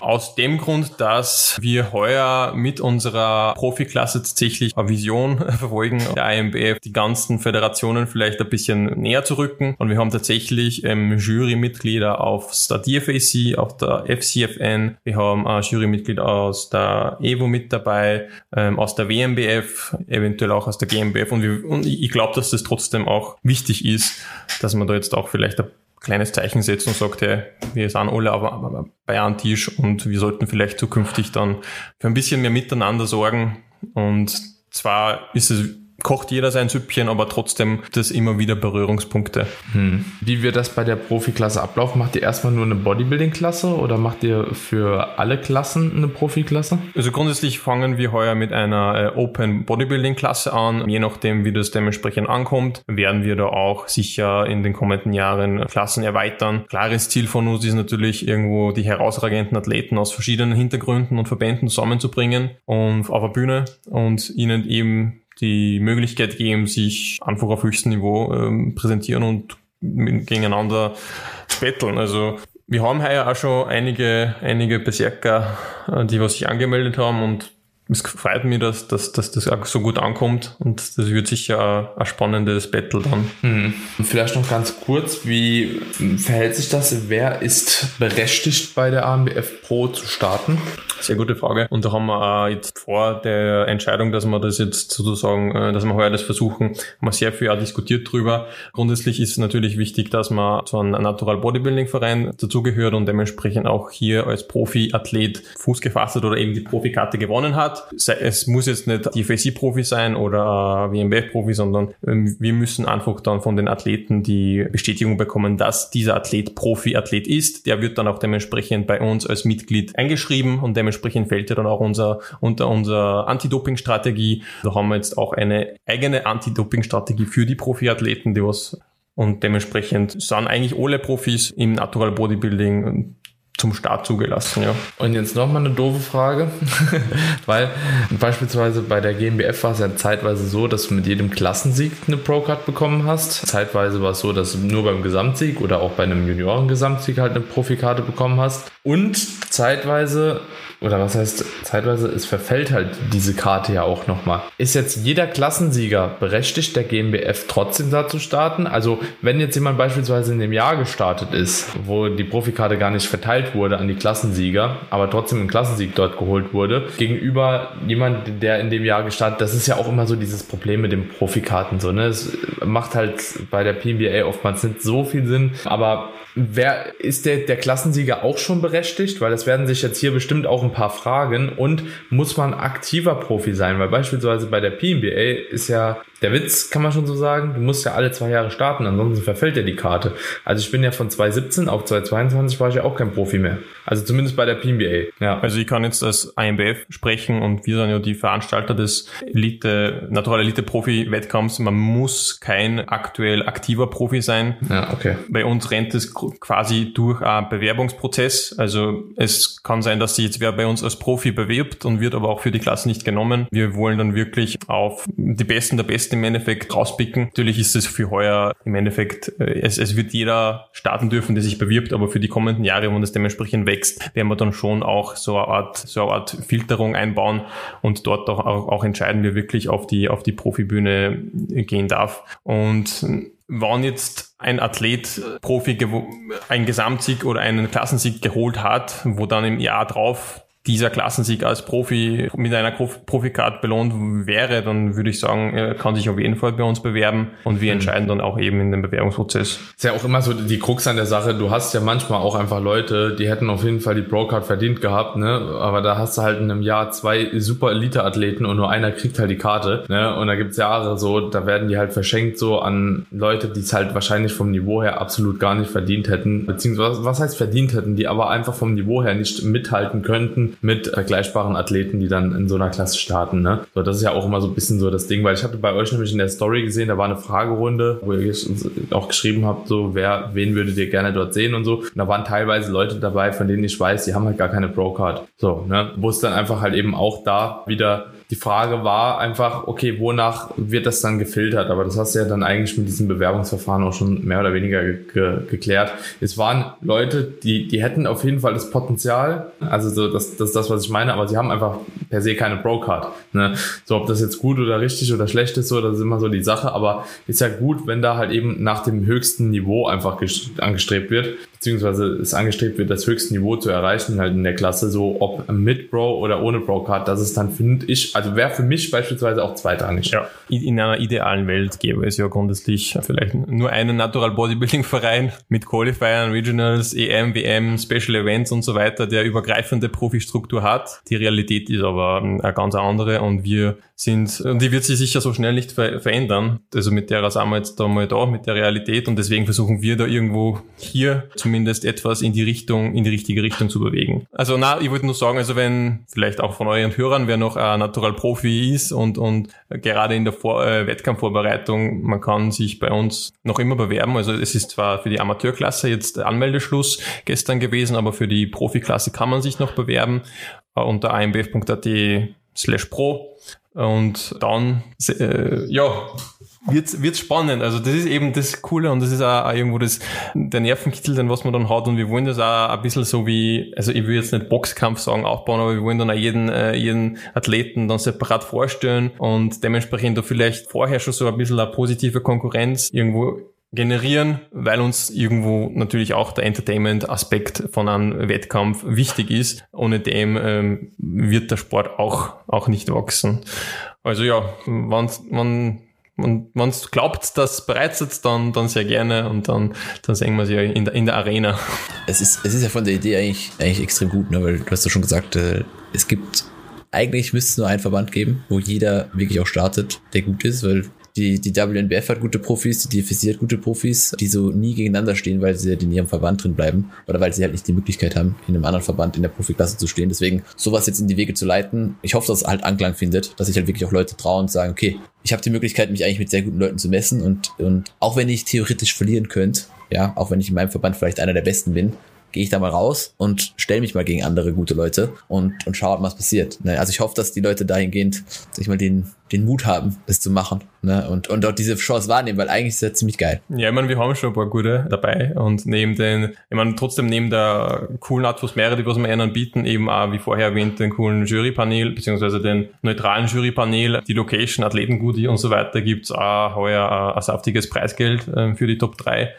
Aus? Aus dem Grund, dass wir heuer mit unserer Profi-Klasse tatsächlich eine Vision verfolgen, der IMBF die ganzen Föderationen vielleicht ein bisschen näher zu rücken und wir haben tatsächlich ähm, Jurymitglieder auf der DFAC, auf der FCFN, wir haben ein Jurymitglied aus der EVO mit dabei, ähm, aus der WMBF, eventuell eventuell auch aus der GmbF. Und, wir, und ich glaube, dass das trotzdem auch wichtig ist, dass man da jetzt auch vielleicht ein kleines Zeichen setzt und sagt, hey, wir sind alle aber bei einem Tisch und wir sollten vielleicht zukünftig dann für ein bisschen mehr Miteinander sorgen. Und zwar ist es kocht jeder sein Süppchen, aber trotzdem das immer wieder Berührungspunkte. Hm. Wie wird das bei der Profiklasse ablaufen? Macht ihr erstmal nur eine Bodybuilding-Klasse oder macht ihr für alle Klassen eine Profiklasse? Also grundsätzlich fangen wir heuer mit einer äh, Open Bodybuilding-Klasse an. Je nachdem, wie das dementsprechend ankommt, werden wir da auch sicher in den kommenden Jahren Klassen erweitern. Klares Ziel von uns ist natürlich irgendwo die herausragenden Athleten aus verschiedenen Hintergründen und Verbänden zusammenzubringen und auf der Bühne und ihnen eben die Möglichkeit geben, sich einfach auf höchstem Niveau ähm, präsentieren und gegeneinander betteln. Also wir haben heuer auch schon einige, einige Berserker, äh, die was sich angemeldet haben und es freut mich, dass, dass, dass das auch so gut ankommt und das wird sicher ein, ein spannendes Battle dann. Mhm. Vielleicht noch ganz kurz, wie verhält sich das? Wer ist berechtigt bei der AMBF Pro zu starten? Sehr gute Frage. Und da haben wir auch jetzt vor der Entscheidung, dass wir das jetzt sozusagen, äh, dass wir heuer das versuchen, haben wir sehr viel auch diskutiert drüber. Grundsätzlich ist es natürlich wichtig, dass man zu einem Natural Bodybuilding Verein dazugehört und dementsprechend auch hier als Profi-Athlet Fuß gefasst hat oder eben die Profikarte gewonnen hat es muss jetzt nicht die FSI-Profi sein oder WMBF-Profi, sondern ähm, wir müssen einfach dann von den Athleten die Bestätigung bekommen, dass dieser Athlet Profi-Athlet ist. Der wird dann auch dementsprechend bei uns als Mitglied eingeschrieben und dementsprechend fällt er dann auch unser, unter unserer Anti-Doping-Strategie. Da haben wir jetzt auch eine eigene Anti-Doping-Strategie für die Profi-Athleten, die was und dementsprechend sind eigentlich alle Profis im Natural Bodybuilding zum Start zugelassen, ja. Und jetzt nochmal eine doofe Frage, weil beispielsweise bei der GmbF war es ja zeitweise so, dass du mit jedem Klassensieg eine Pro-Card bekommen hast. Zeitweise war es so, dass du nur beim Gesamtsieg oder auch bei einem Junioren-Gesamtsieg halt eine Profikarte bekommen hast. Und zeitweise oder was heißt zeitweise, es verfällt halt diese Karte ja auch nochmal. Ist jetzt jeder Klassensieger berechtigt, der GmbF trotzdem da zu starten? Also wenn jetzt jemand beispielsweise in dem Jahr gestartet ist, wo die Profikarte gar nicht verteilt wurde an die Klassensieger, aber trotzdem ein Klassensieg dort geholt wurde, gegenüber jemand, der in dem Jahr gestartet, das ist ja auch immer so dieses Problem mit den Profikarten so, ne? Es macht halt bei der PNBA oftmals nicht so viel Sinn, aber wer ist der, der Klassensieger auch schon berechtigt? Weil es werden sich jetzt hier bestimmt auch ein paar Fragen und muss man aktiver Profi sein? Weil beispielsweise bei der PNBA ist ja der Witz kann man schon so sagen, du musst ja alle zwei Jahre starten, ansonsten verfällt ja die Karte. Also ich bin ja von 2017 auf 2022 war ich ja auch kein Profi mehr. Also zumindest bei der PNBA. Ja. Also ich kann jetzt als IMBF sprechen und wir sind ja die Veranstalter des Elite, Natural Elite Profi Wettkampfs. Man muss kein aktuell aktiver Profi sein. Ja, okay. Bei uns rennt es quasi durch einen Bewerbungsprozess. Also es kann sein, dass sich jetzt wer bei uns als Profi bewirbt und wird aber auch für die Klasse nicht genommen. Wir wollen dann wirklich auf die Besten der Besten im Endeffekt rauspicken. Natürlich ist es für heuer im Endeffekt, äh, es, es wird jeder starten dürfen, der sich bewirbt, aber für die kommenden Jahre, wenn es dementsprechend wächst, werden wir dann schon auch so eine Art, so eine Art Filterung einbauen und dort auch, auch, auch entscheiden, wer wirklich auf die, auf die Profibühne gehen darf. Und wann jetzt ein Athlet Profi einen Gesamtsieg oder einen Klassensieg geholt hat, wo dann im Jahr drauf dieser Klassensieg als Profi mit einer Profikarte belohnt wäre, dann würde ich sagen, er kann sich auf jeden Fall bei uns bewerben und wir mhm. entscheiden dann auch eben in dem Bewerbungsprozess. Ist ja auch immer so die Krux an der Sache, du hast ja manchmal auch einfach Leute, die hätten auf jeden Fall die Pro-Card verdient gehabt, ne? aber da hast du halt in einem Jahr zwei super Elite-Athleten und nur einer kriegt halt die Karte ne? und da gibt's Jahre so, da werden die halt verschenkt so an Leute, die es halt wahrscheinlich vom Niveau her absolut gar nicht verdient hätten, beziehungsweise was heißt verdient hätten, die aber einfach vom Niveau her nicht mithalten könnten mit vergleichbaren Athleten, die dann in so einer Klasse starten. Ne? So, das ist ja auch immer so ein bisschen so das Ding, weil ich hatte bei euch nämlich in der Story gesehen, da war eine Fragerunde, wo ihr auch geschrieben habt, so wer, wen würdet ihr gerne dort sehen und so. Und da waren teilweise Leute dabei, von denen ich weiß, die haben halt gar keine Pro-Card. So, ne? Wo es dann einfach halt eben auch da wieder die Frage war einfach, okay, wonach wird das dann gefiltert? Aber das hast du ja dann eigentlich mit diesem Bewerbungsverfahren auch schon mehr oder weniger ge ge geklärt. Es waren Leute, die, die hätten auf jeden Fall das Potenzial, also so, das, das ist das, was ich meine, aber sie haben einfach per se keine Pro-Card. Ne? So, ob das jetzt gut oder richtig oder schlecht ist, so, das ist immer so die Sache, aber ist ja gut, wenn da halt eben nach dem höchsten Niveau einfach angestrebt wird, beziehungsweise es angestrebt wird, das höchste Niveau zu erreichen halt in der Klasse, so ob mit Pro oder ohne Pro-Card, das ist dann, finde ich, also wäre für mich beispielsweise auch zweitrangig. Ja. In einer idealen Welt gäbe es ja grundsätzlich vielleicht nur einen Natural Bodybuilding Verein mit Qualifiern, Regionals, EM, WM, Special Events und so weiter, der übergreifende Profistruktur hat. Die Realität ist aber eine ganz andere und wir sind, und die wird sich sicher so schnell nicht ver verändern. Also mit der sind wir jetzt da mal da, mit der Realität und deswegen versuchen wir da irgendwo hier zumindest etwas in die Richtung, in die richtige Richtung zu bewegen. Also na, ich wollte nur sagen, also wenn vielleicht auch von euren Hörern, wer noch ein Natural Profi ist und, und gerade in der Vor äh, Wettkampfvorbereitung, man kann sich bei uns noch immer bewerben. Also es ist zwar für die Amateurklasse jetzt Anmeldeschluss gestern gewesen, aber für die Profiklasse kann man sich noch bewerben äh, unter ambf.at slash pro und dann, äh, ja, wird's, wird's spannend. Also das ist eben das Coole und das ist auch, auch irgendwo das, der Nervenkitzel, den was man dann hat und wir wollen das auch ein bisschen so wie, also ich will jetzt nicht Boxkampf sagen, aufbauen, aber wir wollen dann auch jeden, äh, jeden Athleten dann separat vorstellen und dementsprechend da vielleicht vorher schon so ein bisschen eine positive Konkurrenz irgendwo generieren, weil uns irgendwo natürlich auch der Entertainment-Aspekt von einem Wettkampf wichtig ist. Ohne dem ähm, wird der Sport auch, auch nicht wachsen. Also ja, wenn, wenn und wenn es glaubt, dass bereits jetzt, dann, dann sehr gerne und dann, dann sehen wir sie ja in der, in der Arena. Es ist, es ist ja von der Idee eigentlich, eigentlich extrem gut, ne? weil du hast ja schon gesagt, äh, es gibt, eigentlich müsste es nur einen Verband geben, wo jeder wirklich auch startet, der gut ist, weil die, die WNBF hat gute Profis, die DFC hat gute Profis, die so nie gegeneinander stehen, weil sie halt in ihrem Verband drin bleiben oder weil sie halt nicht die Möglichkeit haben, in einem anderen Verband in der Profiklasse zu stehen. Deswegen sowas jetzt in die Wege zu leiten. Ich hoffe, dass es halt Anklang findet, dass sich halt wirklich auch Leute trauen und sagen, okay, ich habe die Möglichkeit, mich eigentlich mit sehr guten Leuten zu messen und, und auch wenn ich theoretisch verlieren könnte, ja, auch wenn ich in meinem Verband vielleicht einer der Besten bin, gehe ich da mal raus und stelle mich mal gegen andere gute Leute und, und schaue, was passiert. Ne? Also ich hoffe, dass die Leute dahingehend sich mal den, den Mut haben, das zu machen ne? und, und auch diese Chance wahrnehmen, weil eigentlich ist das ziemlich geil. Ja, ich meine, wir haben schon ein paar gute dabei und neben den, ich meine, trotzdem neben der coolen Atmosphäre, die wir ihnen bieten, eben auch, wie vorher erwähnt, den coolen Jurypanel, beziehungsweise den neutralen Jurypanel, die Location, Athletengoodie und so weiter, gibt's auch heuer ein saftiges Preisgeld äh, für die Top 3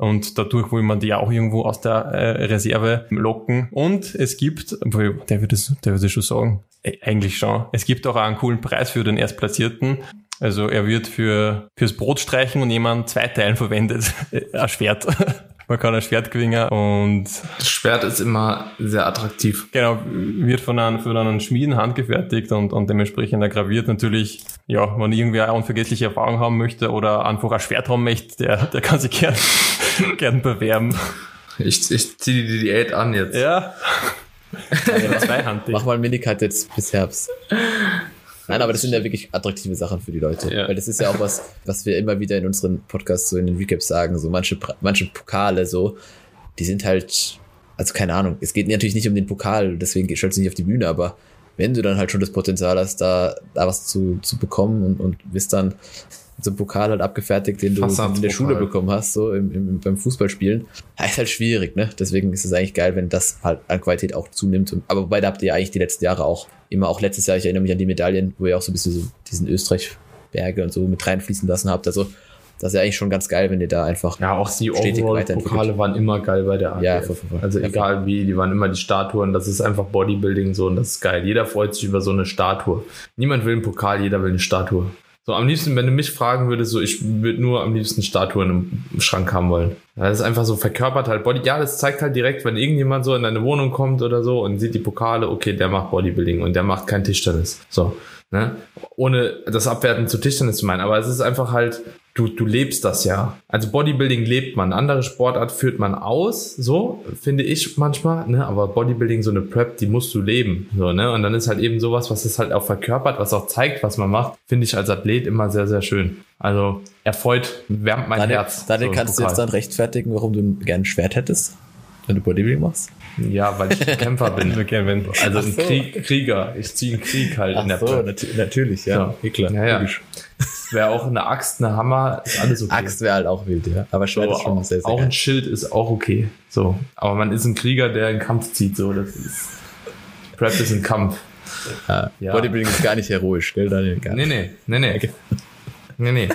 und dadurch will man die auch irgendwo aus der äh, Reserve locken. Und es gibt, der wird es, der wird es schon sagen, äh, eigentlich schon, es gibt auch einen coolen Preis für den Erstplatzierten. Also er wird für fürs Brot streichen und jemand zwei Teilen verwendet. Ein Schwert. man kann ein Schwert gewinnen und Das Schwert ist immer sehr attraktiv. genau, wird von einem, von einem Schmieden handgefertigt und, und dementsprechend graviert natürlich, ja, wenn irgendwer eine unvergessliche Erfahrung haben möchte oder einfach ein Schwert haben möchte, der, der kann sich gern, gern bewerben. Ich, ich ziehe die Diät an jetzt. Ja. Zweihandig. Mach mal Minicut jetzt bis Herbst. Nein, aber das sind ja wirklich attraktive Sachen für die Leute. Ja. Weil das ist ja auch was, was wir immer wieder in unseren Podcasts so in den Recaps sagen. So manche, manche Pokale so, die sind halt, also keine Ahnung. Es geht natürlich nicht um den Pokal, deswegen stellst du nicht auf die Bühne, aber wenn du dann halt schon das Potenzial hast, da, da was zu, zu bekommen und, und bist dann so einem Pokal halt abgefertigt, den du in der. Schule bekommen hast, so im, im, beim Fußballspielen, ja, ist halt schwierig, ne? Deswegen ist es eigentlich geil, wenn das halt an Qualität auch zunimmt. Und, aber wobei, da habt ihr ja eigentlich die letzten Jahre auch immer, auch letztes Jahr, ich erinnere mich an die Medaillen, wo ihr auch so ein bisschen so diesen Österreich-Berge und so mit reinfließen lassen habt. Also, das ist ja eigentlich schon ganz geil, wenn ihr da einfach Ja, auch die Overall-Pokale waren immer geil bei der ADF. Ja, voll, voll, voll. Also Ja, egal wie, die waren immer die Statuen. Das ist einfach Bodybuilding so und das ist geil. Jeder freut sich über so eine Statue. Niemand will einen Pokal, jeder will eine Statue. So, am liebsten, wenn du mich fragen würdest, so, ich würde nur am liebsten Statuen im Schrank haben wollen. Das ist einfach so verkörpert halt Body. Ja, das zeigt halt direkt, wenn irgendjemand so in deine Wohnung kommt oder so und sieht die Pokale, okay, der macht Bodybuilding und der macht kein Tischtennis. So, ne? Ohne das Abwerten zu Tischtennis zu meinen. Aber es ist einfach halt, du, du lebst das ja. Also Bodybuilding lebt man. Andere Sportart führt man aus, so, finde ich manchmal, ne? Aber Bodybuilding, so eine Prep, die musst du leben. So, ne? Und dann ist halt eben sowas, was es halt auch verkörpert, was auch zeigt, was man macht, finde ich als Athlet immer sehr, sehr schön. Also erfreut, wärmt mein Daniel, Herz. Daniel so kannst du jetzt dann rechtfertigen, warum du gerne ein Schwert hättest, wenn du Bodybuilding machst? Ja, weil ich ein Kämpfer bin. Okay, Also Ach ein so. Krieg, Krieger. Ich ziehe einen Krieg halt in der Prep. natu natürlich, Ja. Eh klar. Ja, ja. Wäre auch eine Axt, eine Hammer, ist alles okay. Axt wäre halt auch wild, ja. Aber So, Schwert ist schon auch, sehr, sehr auch geil. ein Schild ist auch okay. So, aber man ist ein Krieger, der einen Kampf zieht. So, das ist Prep ist ein Kampf. Ja. Bodybuilding ist gar nicht heroisch, gell, Daniel? Gar Nee, nee, nee, nee. Nee, nee.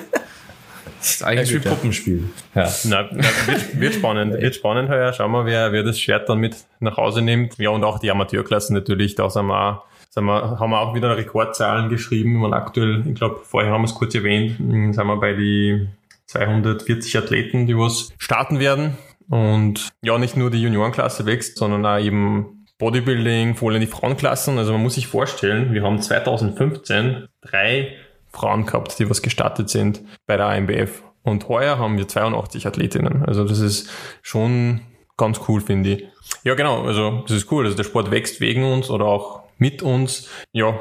Das ist eigentlich Ja, wie. Puppenspiel. Ja. Na, na, wird, wird spannend, wird spannend heuer. Schauen wir, wer, wer das Schwert dann mit nach Hause nimmt. Ja, und auch die Amateurklassen natürlich, da sind wir, sind wir, haben wir auch wieder Rekordzahlen geschrieben. Man aktuell, ich glaube, vorher haben wir es kurz erwähnt, mh, sind wir bei die 240 Athleten, die was starten werden. Und ja, nicht nur die Juniorenklasse wächst, sondern auch eben Bodybuilding, vor allem die Frauenklassen. Also man muss sich vorstellen, wir haben 2015 drei Frauen gehabt, die was gestartet sind bei der AMBF. Und heuer haben wir 82 Athletinnen. Also das ist schon ganz cool, finde ich. Ja, genau. Also das ist cool. Also der Sport wächst wegen uns oder auch mit uns. Ja.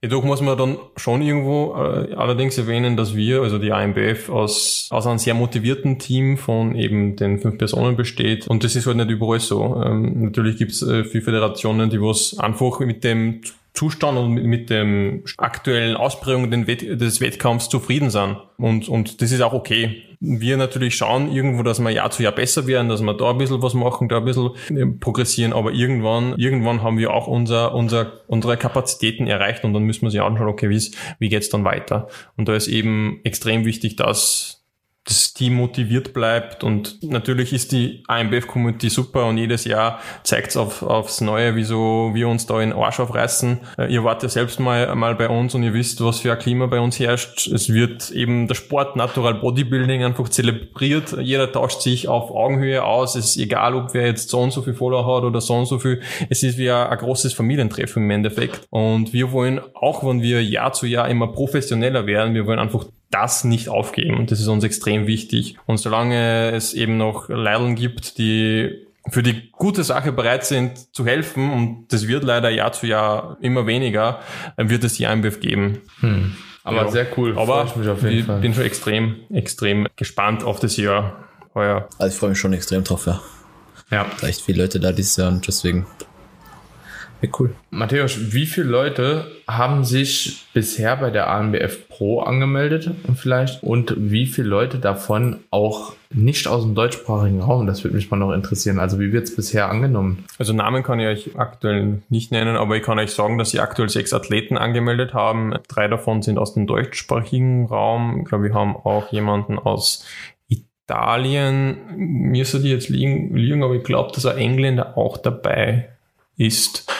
Jedoch muss man dann schon irgendwo äh, allerdings erwähnen, dass wir, also die AMBF, aus, aus einem sehr motivierten Team von eben den fünf Personen besteht. Und das ist halt nicht überall so. Ähm, natürlich gibt es äh, viele Föderationen, die was einfach mit dem Zustand und mit, dem aktuellen Ausprägung des Wettkampfs zufrieden sind. Und, und das ist auch okay. Wir natürlich schauen irgendwo, dass wir Jahr zu Jahr besser werden, dass wir da ein bisschen was machen, da ein bisschen äh, progressieren, aber irgendwann, irgendwann haben wir auch unser, unser, unsere Kapazitäten erreicht und dann müssen wir sich anschauen, okay, wie, wie geht's dann weiter? Und da ist eben extrem wichtig, dass das Team motiviert bleibt und natürlich ist die AMBF-Community super und jedes Jahr zeigt's auf, aufs Neue, wieso wir uns da in Arsch aufreißen. Äh, Ihr wart ja selbst mal, mal bei uns und ihr wisst, was für ein Klima bei uns herrscht. Es wird eben der Sport Natural Bodybuilding einfach zelebriert. Jeder tauscht sich auf Augenhöhe aus. Es ist egal, ob wer jetzt so und so viel Follower hat oder so und so viel. Es ist wie ein, ein großes Familientreffen im Endeffekt. Und wir wollen, auch wenn wir Jahr zu Jahr immer professioneller werden, wir wollen einfach das nicht aufgeben. Und das ist uns extrem wichtig. Und solange es eben noch Leideln gibt, die für die gute Sache bereit sind zu helfen, und das wird leider Jahr zu Jahr immer weniger, dann wird es die IMBF geben. Aber Ja. sehr cool. Aber ich mich auf jeden ich Fall. bin schon extrem, extrem gespannt auf das Jahr heuer. Also ich freue mich schon extrem drauf, ja. ja. Echt viele Leute da dieses Jahr und deswegen. Ja, cool. Matthäus, wie viele Leute haben sich bisher bei der ANBF Pro angemeldet vielleicht und wie viele Leute davon auch nicht aus dem deutschsprachigen Raum? Das würde mich mal noch interessieren. Also wie wird es bisher angenommen? Also Namen kann ich euch aktuell nicht nennen, aber ich kann euch sagen, dass sie aktuell sechs Athleten angemeldet haben. Drei davon sind aus dem deutschsprachigen Raum. Ich glaube, wir haben auch jemanden aus Italien. Mir soll die jetzt liegen, liegen aber ich glaube, dass ein Engländer auch dabei ist.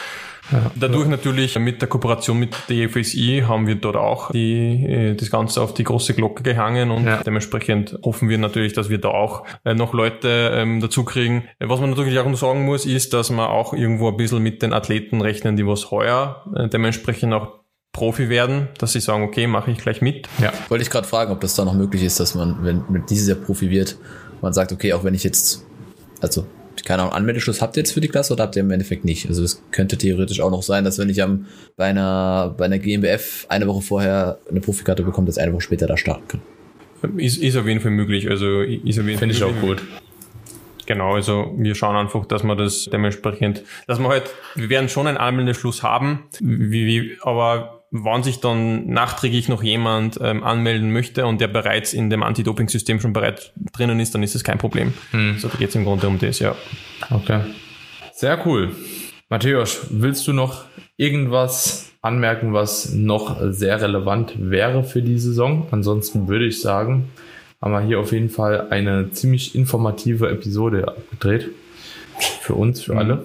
Ja. Dadurch natürlich mit der Kooperation mit der FSI haben wir dort auch die, äh, das Ganze auf die große Glocke gehangen und ja. dementsprechend hoffen wir natürlich, dass wir da auch äh, noch Leute ähm, dazu kriegen. Was man natürlich auch noch sagen muss, ist, dass man auch irgendwo ein bisschen mit den Athleten rechnen, die was heuer äh, dementsprechend auch Profi werden, dass sie sagen, okay, mache ich gleich mit. Ja. Wollte ich gerade fragen, ob das da noch möglich ist, dass man, wenn mit dieses Jahr Profi wird, man sagt, okay, auch wenn ich jetzt, also keine Ahnung, Anmeldeschluss habt ihr jetzt für die Klasse oder habt ihr im Endeffekt nicht? Also es könnte theoretisch auch noch sein, dass wenn ich am bei einer bei einer GmbF eine Woche vorher eine Profikarte bekomme, dass ich eine Woche später da starten kann. Ist, ist auf jeden Fall möglich. Also ist auf jeden Finde ich auch gut. Genau, also wir schauen einfach, dass wir das dementsprechend, dass wir halt, wir werden schon einen Anmeldeschluss haben, wie, wie, aber wann sich dann nachträglich noch jemand ähm, anmelden möchte und der bereits in dem Anti-Doping-System schon bereits drinnen ist, dann ist das kein Problem. Hm. Da geht es im Grunde um das, ja. Okay. Sehr cool. Matthäus, willst du noch irgendwas anmerken, was noch sehr relevant wäre für die Saison? Ansonsten würde ich sagen, haben wir hier auf jeden Fall eine ziemlich informative Episode abgedreht. Für uns, für mhm. alle.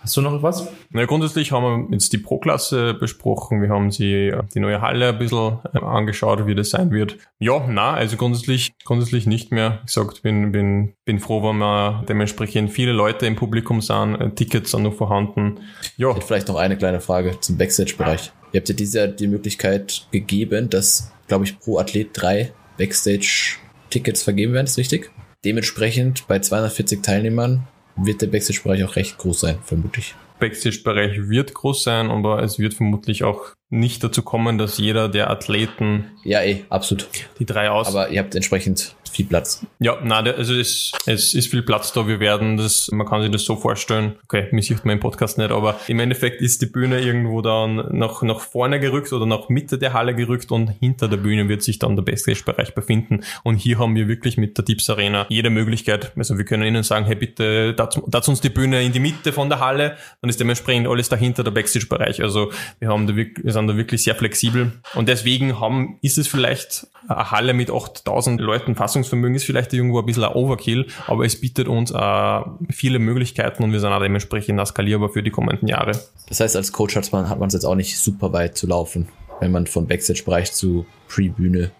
Hast du noch was? Na, grundsätzlich haben wir jetzt die Pro-Klasse besprochen. Wir haben sie die neue Halle ein bisschen äh, angeschaut, wie das sein wird. Ja, na, also grundsätzlich, grundsätzlich nicht mehr. Ich gesagt, bin, bin, bin froh, wenn wir dementsprechend viele Leute im Publikum sind. Äh, Tickets sind noch vorhanden. Ja. Vielleicht noch eine kleine Frage zum Backstage-Bereich. Ihr habt ja dieses Jahr die Möglichkeit gegeben, dass, glaube ich, pro Athlet drei Backstage-Tickets vergeben werden. Ist richtig? Dementsprechend bei 240 Teilnehmern wird der Backstage-Bereich auch recht groß sein, vermutlich. Backstage-Bereich wird groß sein, aber es wird vermutlich auch nicht dazu kommen, dass jeder der Athleten. Ja, eh, absolut. Die drei aus. Aber ihr habt entsprechend viel Platz. Ja, na, also es, es ist viel Platz da. Wir werden das, man kann sich das so vorstellen. Okay, mich sieht im Podcast nicht, aber im Endeffekt ist die Bühne irgendwo dann nach, nach vorne gerückt oder nach Mitte der Halle gerückt und hinter der Bühne wird sich dann der Backstage-Bereich befinden. Und hier haben wir wirklich mit der Tips Arena jede Möglichkeit. Also wir können ihnen sagen, hey, bitte, dazu uns die Bühne in die Mitte von der Halle. Dann ist dementsprechend alles dahinter der Backstage-Bereich. Also wir haben da, wir sind da wirklich sehr flexibel. Und deswegen haben, ist es vielleicht eine Halle mit 8000 Leuten Fassungsvermögen ist vielleicht irgendwo ein bisschen ein Overkill, aber es bietet uns äh, viele Möglichkeiten und wir sind auch dementsprechend skalierbar für die kommenden Jahre. Das heißt, als Coach hat man, es jetzt auch nicht super weit zu laufen, wenn man von Backstage-Bereich zu Pre-Bühne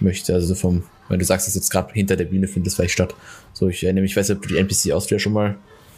möchte. Also vom, wenn du sagst, dass jetzt gerade hinter der Bühne findet es vielleicht statt. So, ich erinnere mich, ich weiß nicht, ob du die NPC Austria schon mal,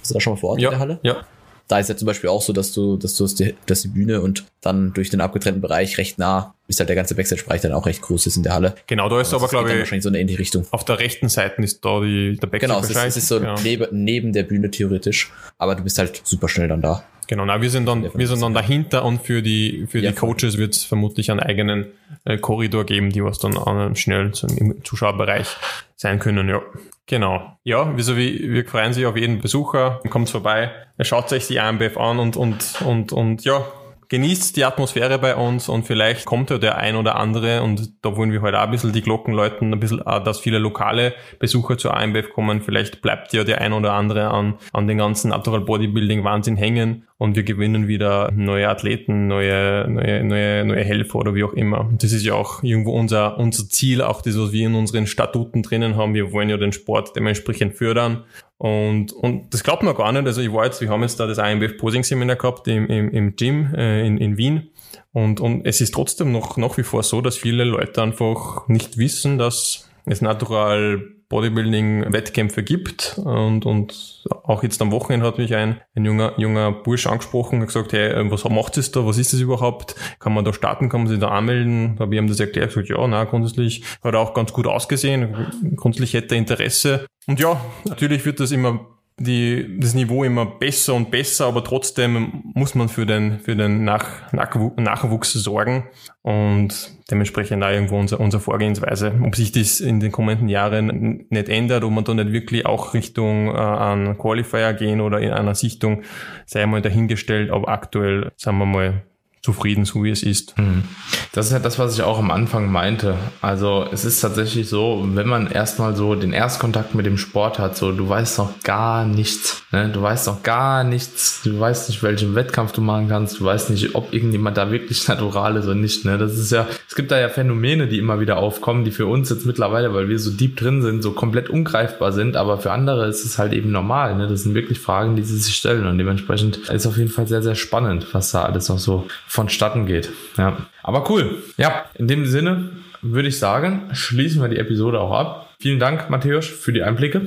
du da schon mal vor Ort ja, in der Halle? Ja, da ist ja zum Beispiel auch so, dass du, dass du die, dass die Bühne und dann durch den abgetrennten Bereich recht nah, ist halt der ganze Backstage-Bereich dann auch recht groß ist in der Halle. Genau, da ist aber, glaube ich, wahrscheinlich so eine ähnliche Richtung. Auf der rechten Seite ist da die, der Backstage-Bereich. Genau, es ist, es ist so ja. neben, neben der Bühne theoretisch, aber du bist halt super schnell dann da. Genau, na, wir sind dann, wir sind dann dahinter und für die, für ja, die Coaches wird es vermutlich einen eigenen äh, Korridor geben, die was dann an, schnell zum, im Zuschauerbereich sein können, ja. Genau. Ja, wieso wie, wir freuen sich auf jeden Besucher. Kommt vorbei, schaut euch die AMBF an und, und, und, und ja, genießt die Atmosphäre bei uns und vielleicht kommt ja der ein oder andere und da wollen wir heute auch ein bisschen die Glocken läuten, ein bisschen, dass viele lokale Besucher zur AMBF kommen. Vielleicht bleibt ja der ein oder andere an, an den ganzen Natural Bodybuilding Wahnsinn hängen und wir gewinnen wieder neue Athleten, neue, neue, neue, neue Helfer oder wie auch immer. Das ist ja auch irgendwo unser, unser Ziel, auch das, was wir in unseren Statuten drinnen haben. Wir wollen ja den Sport dementsprechend fördern. Und, und das glaubt man gar nicht. Also ich war jetzt, wir haben jetzt da das IMBF Posing Seminar gehabt im, im, im Gym äh, in, in Wien. Und, und es ist trotzdem noch, nach wie vor so, dass viele Leute einfach nicht wissen, dass es natural Bodybuilding-Wettkämpfe gibt. Und, und auch jetzt am Wochenende hat mich ein, ein junger, junger Bursch angesprochen und gesagt, hey, äh, was macht es da? Was ist das überhaupt? Kann man da starten? Kann man sich da anmelden? Da ich ihm das erklärt. gesagt, ja, na, grundsätzlich hat er auch ganz gut ausgesehen. Grundsätzlich hätte er Interesse. Und ja, natürlich wird das immer die, das Niveau immer besser und besser, aber trotzdem muss man für den, für den Nach, Nachwuchs sorgen und dementsprechend auch irgendwo unser, unsere Vorgehensweise. Ob sich das in den kommenden Jahren nicht ändert, ob man da nicht wirklich auch Richtung äh, an Qualifier gehen oder in einer Sichtung, sei mal dahingestellt, aber aktuell, sagen wir mal, zufrieden, so wie es ist. Mhm. Das ist ja das, was ich auch am Anfang meinte. Also es ist tatsächlich so, wenn man erstmal so den Erstkontakt mit dem Sport hat, so du weißt noch gar nichts. Ne? Du weißt noch gar nichts. Du weißt nicht, welchen Wettkampf du machen kannst. Du weißt nicht, ob irgendjemand da wirklich natural ist oder nicht. Ne? Das ist ja, es gibt da ja Phänomene, die immer wieder aufkommen, die für uns jetzt mittlerweile, weil wir so deep drin sind, so komplett ungreifbar sind. Aber für andere ist es halt eben normal. Ne? Das sind wirklich Fragen, die sie sich stellen. Und dementsprechend ist auf jeden Fall sehr, sehr spannend, was da alles noch so vonstatten geht. Ja. Aber cool. Ja, in dem Sinne würde ich sagen, schließen wir die Episode auch ab. Vielen Dank, Matthäus, für die Einblicke.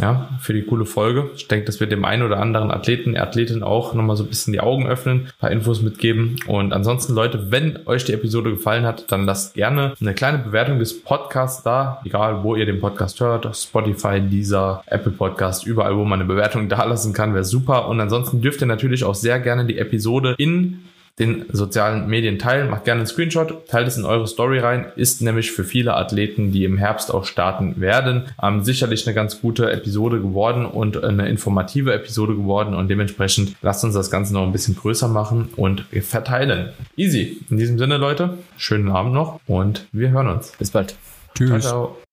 Ja, für die coole Folge. Ich denke, das wird dem einen oder anderen Athleten, Athletin auch nochmal so ein bisschen die Augen öffnen, ein paar Infos mitgeben. Und ansonsten, Leute, wenn euch die Episode gefallen hat, dann lasst gerne eine kleine Bewertung des Podcasts da, egal wo ihr den Podcast hört, Spotify, dieser Apple Podcast, überall, wo man eine Bewertung da lassen kann, wäre super. Und ansonsten dürft ihr natürlich auch sehr gerne die Episode in den sozialen Medien teilen. Macht gerne einen Screenshot, teilt es in eure Story rein. Ist nämlich für viele Athleten, die im Herbst auch starten werden, ähm, sicherlich eine ganz gute Episode geworden und eine informative Episode geworden. Und dementsprechend lasst uns das Ganze noch ein bisschen größer machen und verteilen. Easy. In diesem Sinne, Leute, schönen Abend noch und wir hören uns. Bis bald. Tschüss. Ciao, ciao.